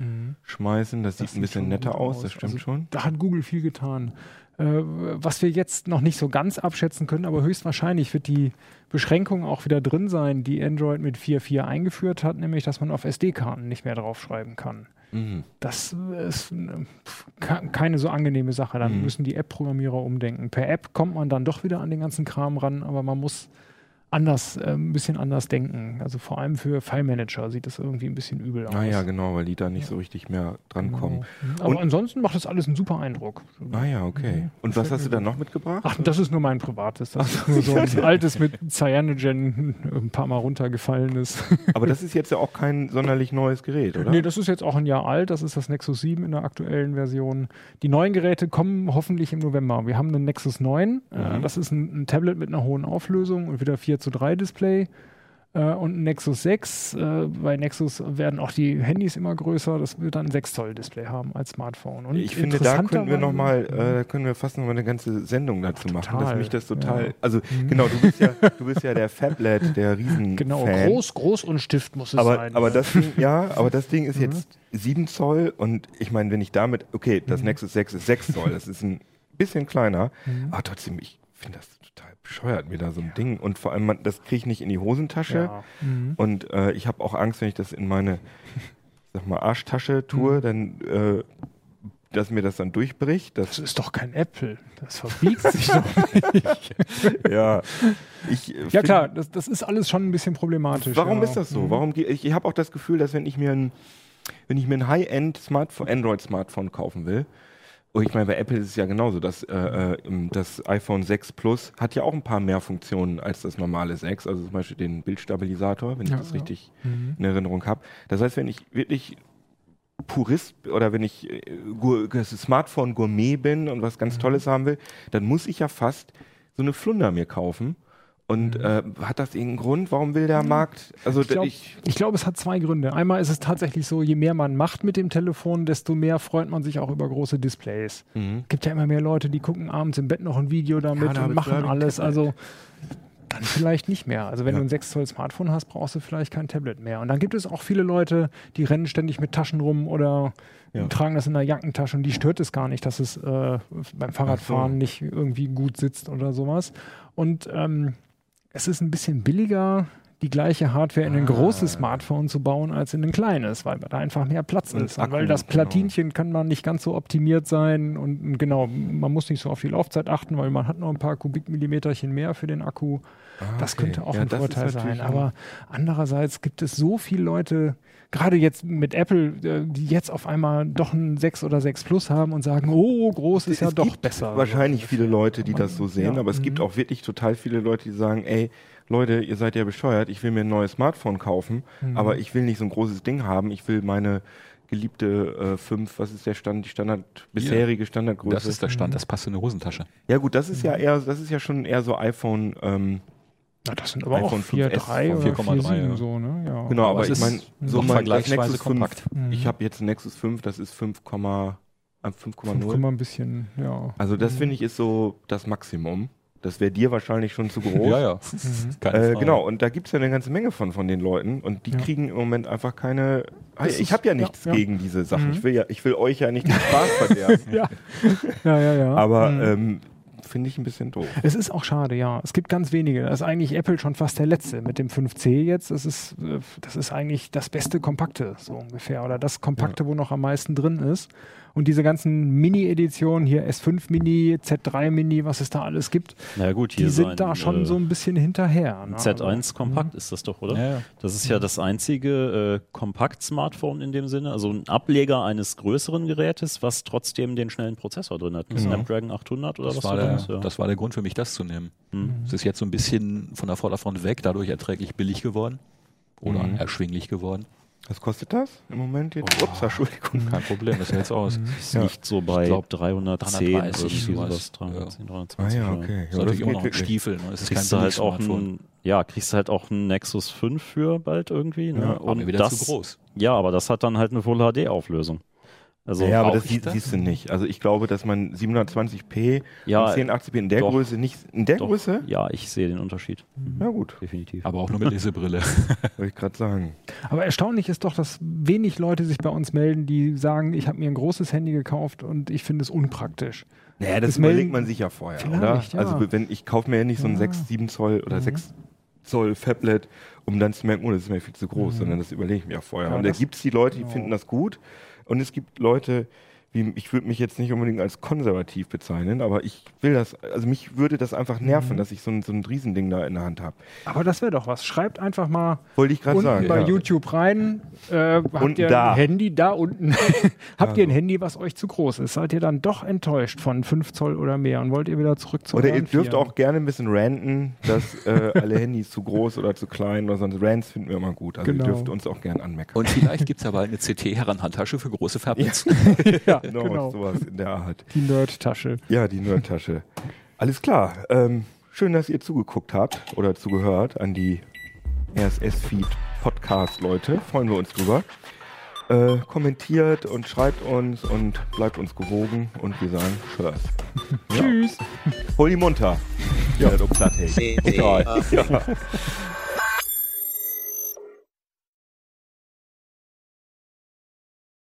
rausschmeißen. Das, Das sieht ein bisschen netter aus, das stimmt Also, schon. Da hat Google viel getan. Äh, was wir jetzt noch nicht so ganz abschätzen können, aber höchstwahrscheinlich wird die Beschränkung auch wieder drin sein, die Android mit 4.4 eingeführt hat, nämlich dass man auf SD-Karten nicht mehr draufschreiben kann. Mhm. Das ist äh, keine so angenehme Sache. Dann Mhm. müssen die App-Programmierer umdenken. Per App kommt man dann doch wieder an den ganzen Kram ran, aber man muss anders, äh, ein bisschen anders denken. Also vor allem für File-Manager sieht das irgendwie ein bisschen übel aus. Ah ja, genau, weil die da nicht so richtig mehr drankommen. Genau. Aber Und- ansonsten macht das alles einen super Eindruck. Ah ja, okay. Und was hast du da noch mitgebracht? Ach, das ist nur mein privates. Das ist nur so ein altes mit Cyanogen ein paar Mal runtergefallen ist. Aber das ist jetzt ja auch kein sonderlich neues Gerät, oder? Nee, das ist jetzt auch ein Jahr alt. Das ist das Nexus 7 in der aktuellen Version. Die neuen Geräte kommen hoffentlich im November. Wir haben einen Nexus 9. Äh, das ist ein, ein Tablet mit einer hohen Auflösung und wieder 4 zu 3 Display. Äh, und ein Nexus 6. Äh, bei Nexus werden auch die Handys immer größer. Das wird dann ein 6 Zoll Display haben als Smartphone. Und ich finde, da könnten wir noch mal, äh, können wir fast noch mal eine ganze Sendung dazu machen, dass mich das total, Ja. also genau, du bist ja, du bist ja der Fablet, der Riesen Genau, Fan. groß, groß und Stift muss es aber, sein. aber ne? das Ding, ja, aber das Ding ist jetzt 7 Zoll und ich meine, wenn ich damit, okay, das Nexus 6 ist 6 Zoll, das ist ein bisschen kleiner, aber trotzdem, ich finde das bescheuert, mir da so ein Ding und vor allem, man, das kriege ich nicht in die Hosentasche ja. Mhm. und äh, ich habe auch Angst, wenn ich das in meine, sag mal, Arschtasche tue, dann, äh, dass mir das dann durchbricht. Das Das, ist doch kein Apple. Das verbiegt sich doch nicht. ja, ich, äh, Ja klar, das, das ist alles schon ein bisschen problematisch. Warum ja. ist das so? Mhm. Warum ich, ich habe auch das Gefühl, dass wenn ich mir ein, wenn ich mir ein High-End Smartphone, Android Smartphone kaufen will, und ich meine, bei Apple ist es ja genauso, dass äh, äh, das iPhone 6 Plus hat ja auch ein paar mehr Funktionen als das normale 6, also zum Beispiel den Bildstabilisator, wenn ich Ja, das ja. richtig Mhm. in Erinnerung habe. Das heißt, wenn ich wirklich Purist oder wenn ich äh, Gur- das Smartphone Gourmet bin und was Mhm. ganz Tolles haben will, dann muss ich ja fast so eine Flunder mir kaufen. Und äh, hat das irgendeinen Grund? Warum will der Markt? Also Mhm. Ich glaube, ich, ich glaub, es hat zwei Gründe. Einmal ist es tatsächlich so, je mehr man macht mit dem Telefon, desto mehr freut man sich auch über große Displays. Mhm. Es gibt ja immer mehr Leute, die gucken abends im Bett noch ein Video damit Ja, da und machen alles. Also dann vielleicht nicht mehr. Also wenn Ja. du ein 6 Zoll Smartphone hast, brauchst du vielleicht kein Tablet mehr. Und dann gibt es auch viele Leute, die rennen ständig mit Taschen rum oder Ja. tragen das in der Jackentasche und die stört es gar nicht, dass es äh, beim Fahrradfahren nicht irgendwie gut sitzt oder sowas. Und ähm, es ist ein bisschen billiger, die gleiche Hardware in ein Ah. großes Smartphone zu bauen, als in ein kleines, weil da einfach mehr Platz Und ist. Akku, weil das genau. Platinchen kann man nicht ganz so optimiert sein und genau, man muss nicht so auf die Laufzeit achten, weil man hat noch ein paar Kubikmillimeterchen mehr für den Akku. Ah, Das okay. könnte auch Ja, ein Vorteil sein. Aber andererseits gibt es so viele Leute, gerade jetzt mit Apple, äh, die jetzt auf einmal doch ein 6 oder 6 Plus haben und sagen, oh, groß ist ja es doch gibt besser. Wahrscheinlich viele Leute, die das so sehen, Ja. aber es gibt Mhm. auch wirklich total viele Leute, die sagen, ey, Leute, ihr seid ja bescheuert, ich will mir ein neues Smartphone kaufen, Mhm. aber ich will nicht so ein großes Ding haben, ich will meine geliebte äh, 5, was ist der Stand, die Standard, bisherige Standardgröße. Das ist der Stand, das passt in eine Hosentasche. ja gut, das ist ja eher, das ist ja schon eher so iPhone, ähm, Na, das sind aber iPhone auch 4, 5S 3 oder 4,3, 4,7 ja. so, ne? Ja. genau, aber, es ich meine, so mein Nexus 5, kompakt. Mhm. ich habe jetzt ein Nexus 5, das ist 5, äh, 5, 5,0. ein bisschen, ja. Also das finde ich ist so das Maximum. Das wäre dir wahrscheinlich schon zu groß. Ja, ja. Mhm. Keine Äh, genau, und da gibt es ja eine ganze Menge von, von den Leuten und die Ja. kriegen im Moment einfach keine. Das ich habe ja ja, nichts ja. gegen diese Sachen. Mhm. Ich, will ja, ich will euch ja nicht den Spaß verderben. Ja. ja, ja, ja. Aber Mhm. ähm, finde ich ein bisschen doof. Es ist auch schade, ja. Es gibt ganz wenige. Da ist eigentlich Apple schon fast der letzte mit dem 5C jetzt. Das ist, äh, das ist eigentlich das beste Kompakte, so ungefähr. Oder das Kompakte, wo noch am meisten drin ist. Und diese ganzen Mini-Editionen, hier S5 Mini, Z3 Mini, was es da alles gibt, Na gut, die sind sein, da schon äh, so ein bisschen hinterher. Ne? Z1 Kompakt ist das doch, oder? Ja, ja. Das ist ja das einzige äh, Kompakt-Smartphone in dem Sinne, also ein Ableger eines größeren Gerätes, was trotzdem den schnellen Prozessor drin hat. Ein Genau. Snapdragon 800 oder Das was war, da der, ja. das war der Grund für mich, das zu nehmen. Hm. Es ist jetzt so ein bisschen von der Vorderfront weg, dadurch erträglich billig geworden. Oder Mhm. erschwinglich geworden. Was kostet das im Moment jetzt? Ups, Entschuldigung. Kein Problem, das hält's aus. Es Ja. liegt so bei glaub, 310 330 irgendwie sowas. sowas. 310, 320. Ah ja, ja. okay. ist Ja, das natürlich immer noch ein. Stiefel. Ne? Ist Kriegst kein du halt auch ein, ja, kriegst du halt auch ein Nexus 5 für bald irgendwie. Ne? Ja, aber Und wieder das, zu groß. Ja, aber das hat dann halt eine Full HD Auflösung. Also ja, aber das sie, das? siehst du nicht. Also ich glaube, dass man 720p Ja, und 1080p in der doch. Größe nicht. In der doch, Größe? ja, ich sehe den Unterschied. Ja gut, Definitiv. Aber auch nur mit Lesebrille. wollte ich gerade sagen. Aber erstaunlich ist doch, dass wenig Leute sich bei uns melden, die sagen, ich habe mir ein großes Handy gekauft und ich finde es unpraktisch. Naja, das Das überlegt melden- man sich ja vorher, Vielleicht, oder? ja. Also wenn ich kaufe mir ja nicht so ein Ja. 6, 7 Zoll oder Mhm. 6 Zoll Fablet, um dann zu merken, oh, das ist mir viel zu groß, Mhm. sondern das überlege ich mir ja vorher. Ja, und da gibt es die Leute, die genau. finden das gut und es gibt Leute, ich würde mich jetzt nicht unbedingt als konservativ bezeichnen, aber ich will das, also mich würde das einfach nerven, Mhm. dass ich so ein, so ein Riesending da in der Hand habe. Aber das wäre doch was. Schreibt einfach mal Wollte ich gerade unten sagen. bei ja. YouTube rein. Äh, habt Unten ihr da. ein Handy da unten? habt ihr ein Handy, was euch zu groß ist? Seid ihr dann doch enttäuscht von 5 Zoll oder mehr und wollt ihr wieder zurück zu Oder ihr dürft auch gerne ein bisschen ranten, dass äh, alle Handys zu groß oder zu klein oder sonst. Rants finden wir immer gut. Also Genau. ihr dürft uns auch gern anmeckern. Und vielleicht gibt es ja bald eine CT-Herrenhandtasche für große Fablets. ja, genau, genau. sowas in der Art. Die Nerd-Tasche. Ja, die Nerdtasche. Alles klar. Ähm, schön, dass ihr zugeguckt habt oder zugehört an die RSS-Feed Podcast-Leute. Freuen wir uns drüber. Äh, kommentiert und schreibt uns und bleibt uns gewogen und wir sagen Tschüss. Tschüss. Hol die munter. Ja, du Platte. Ja.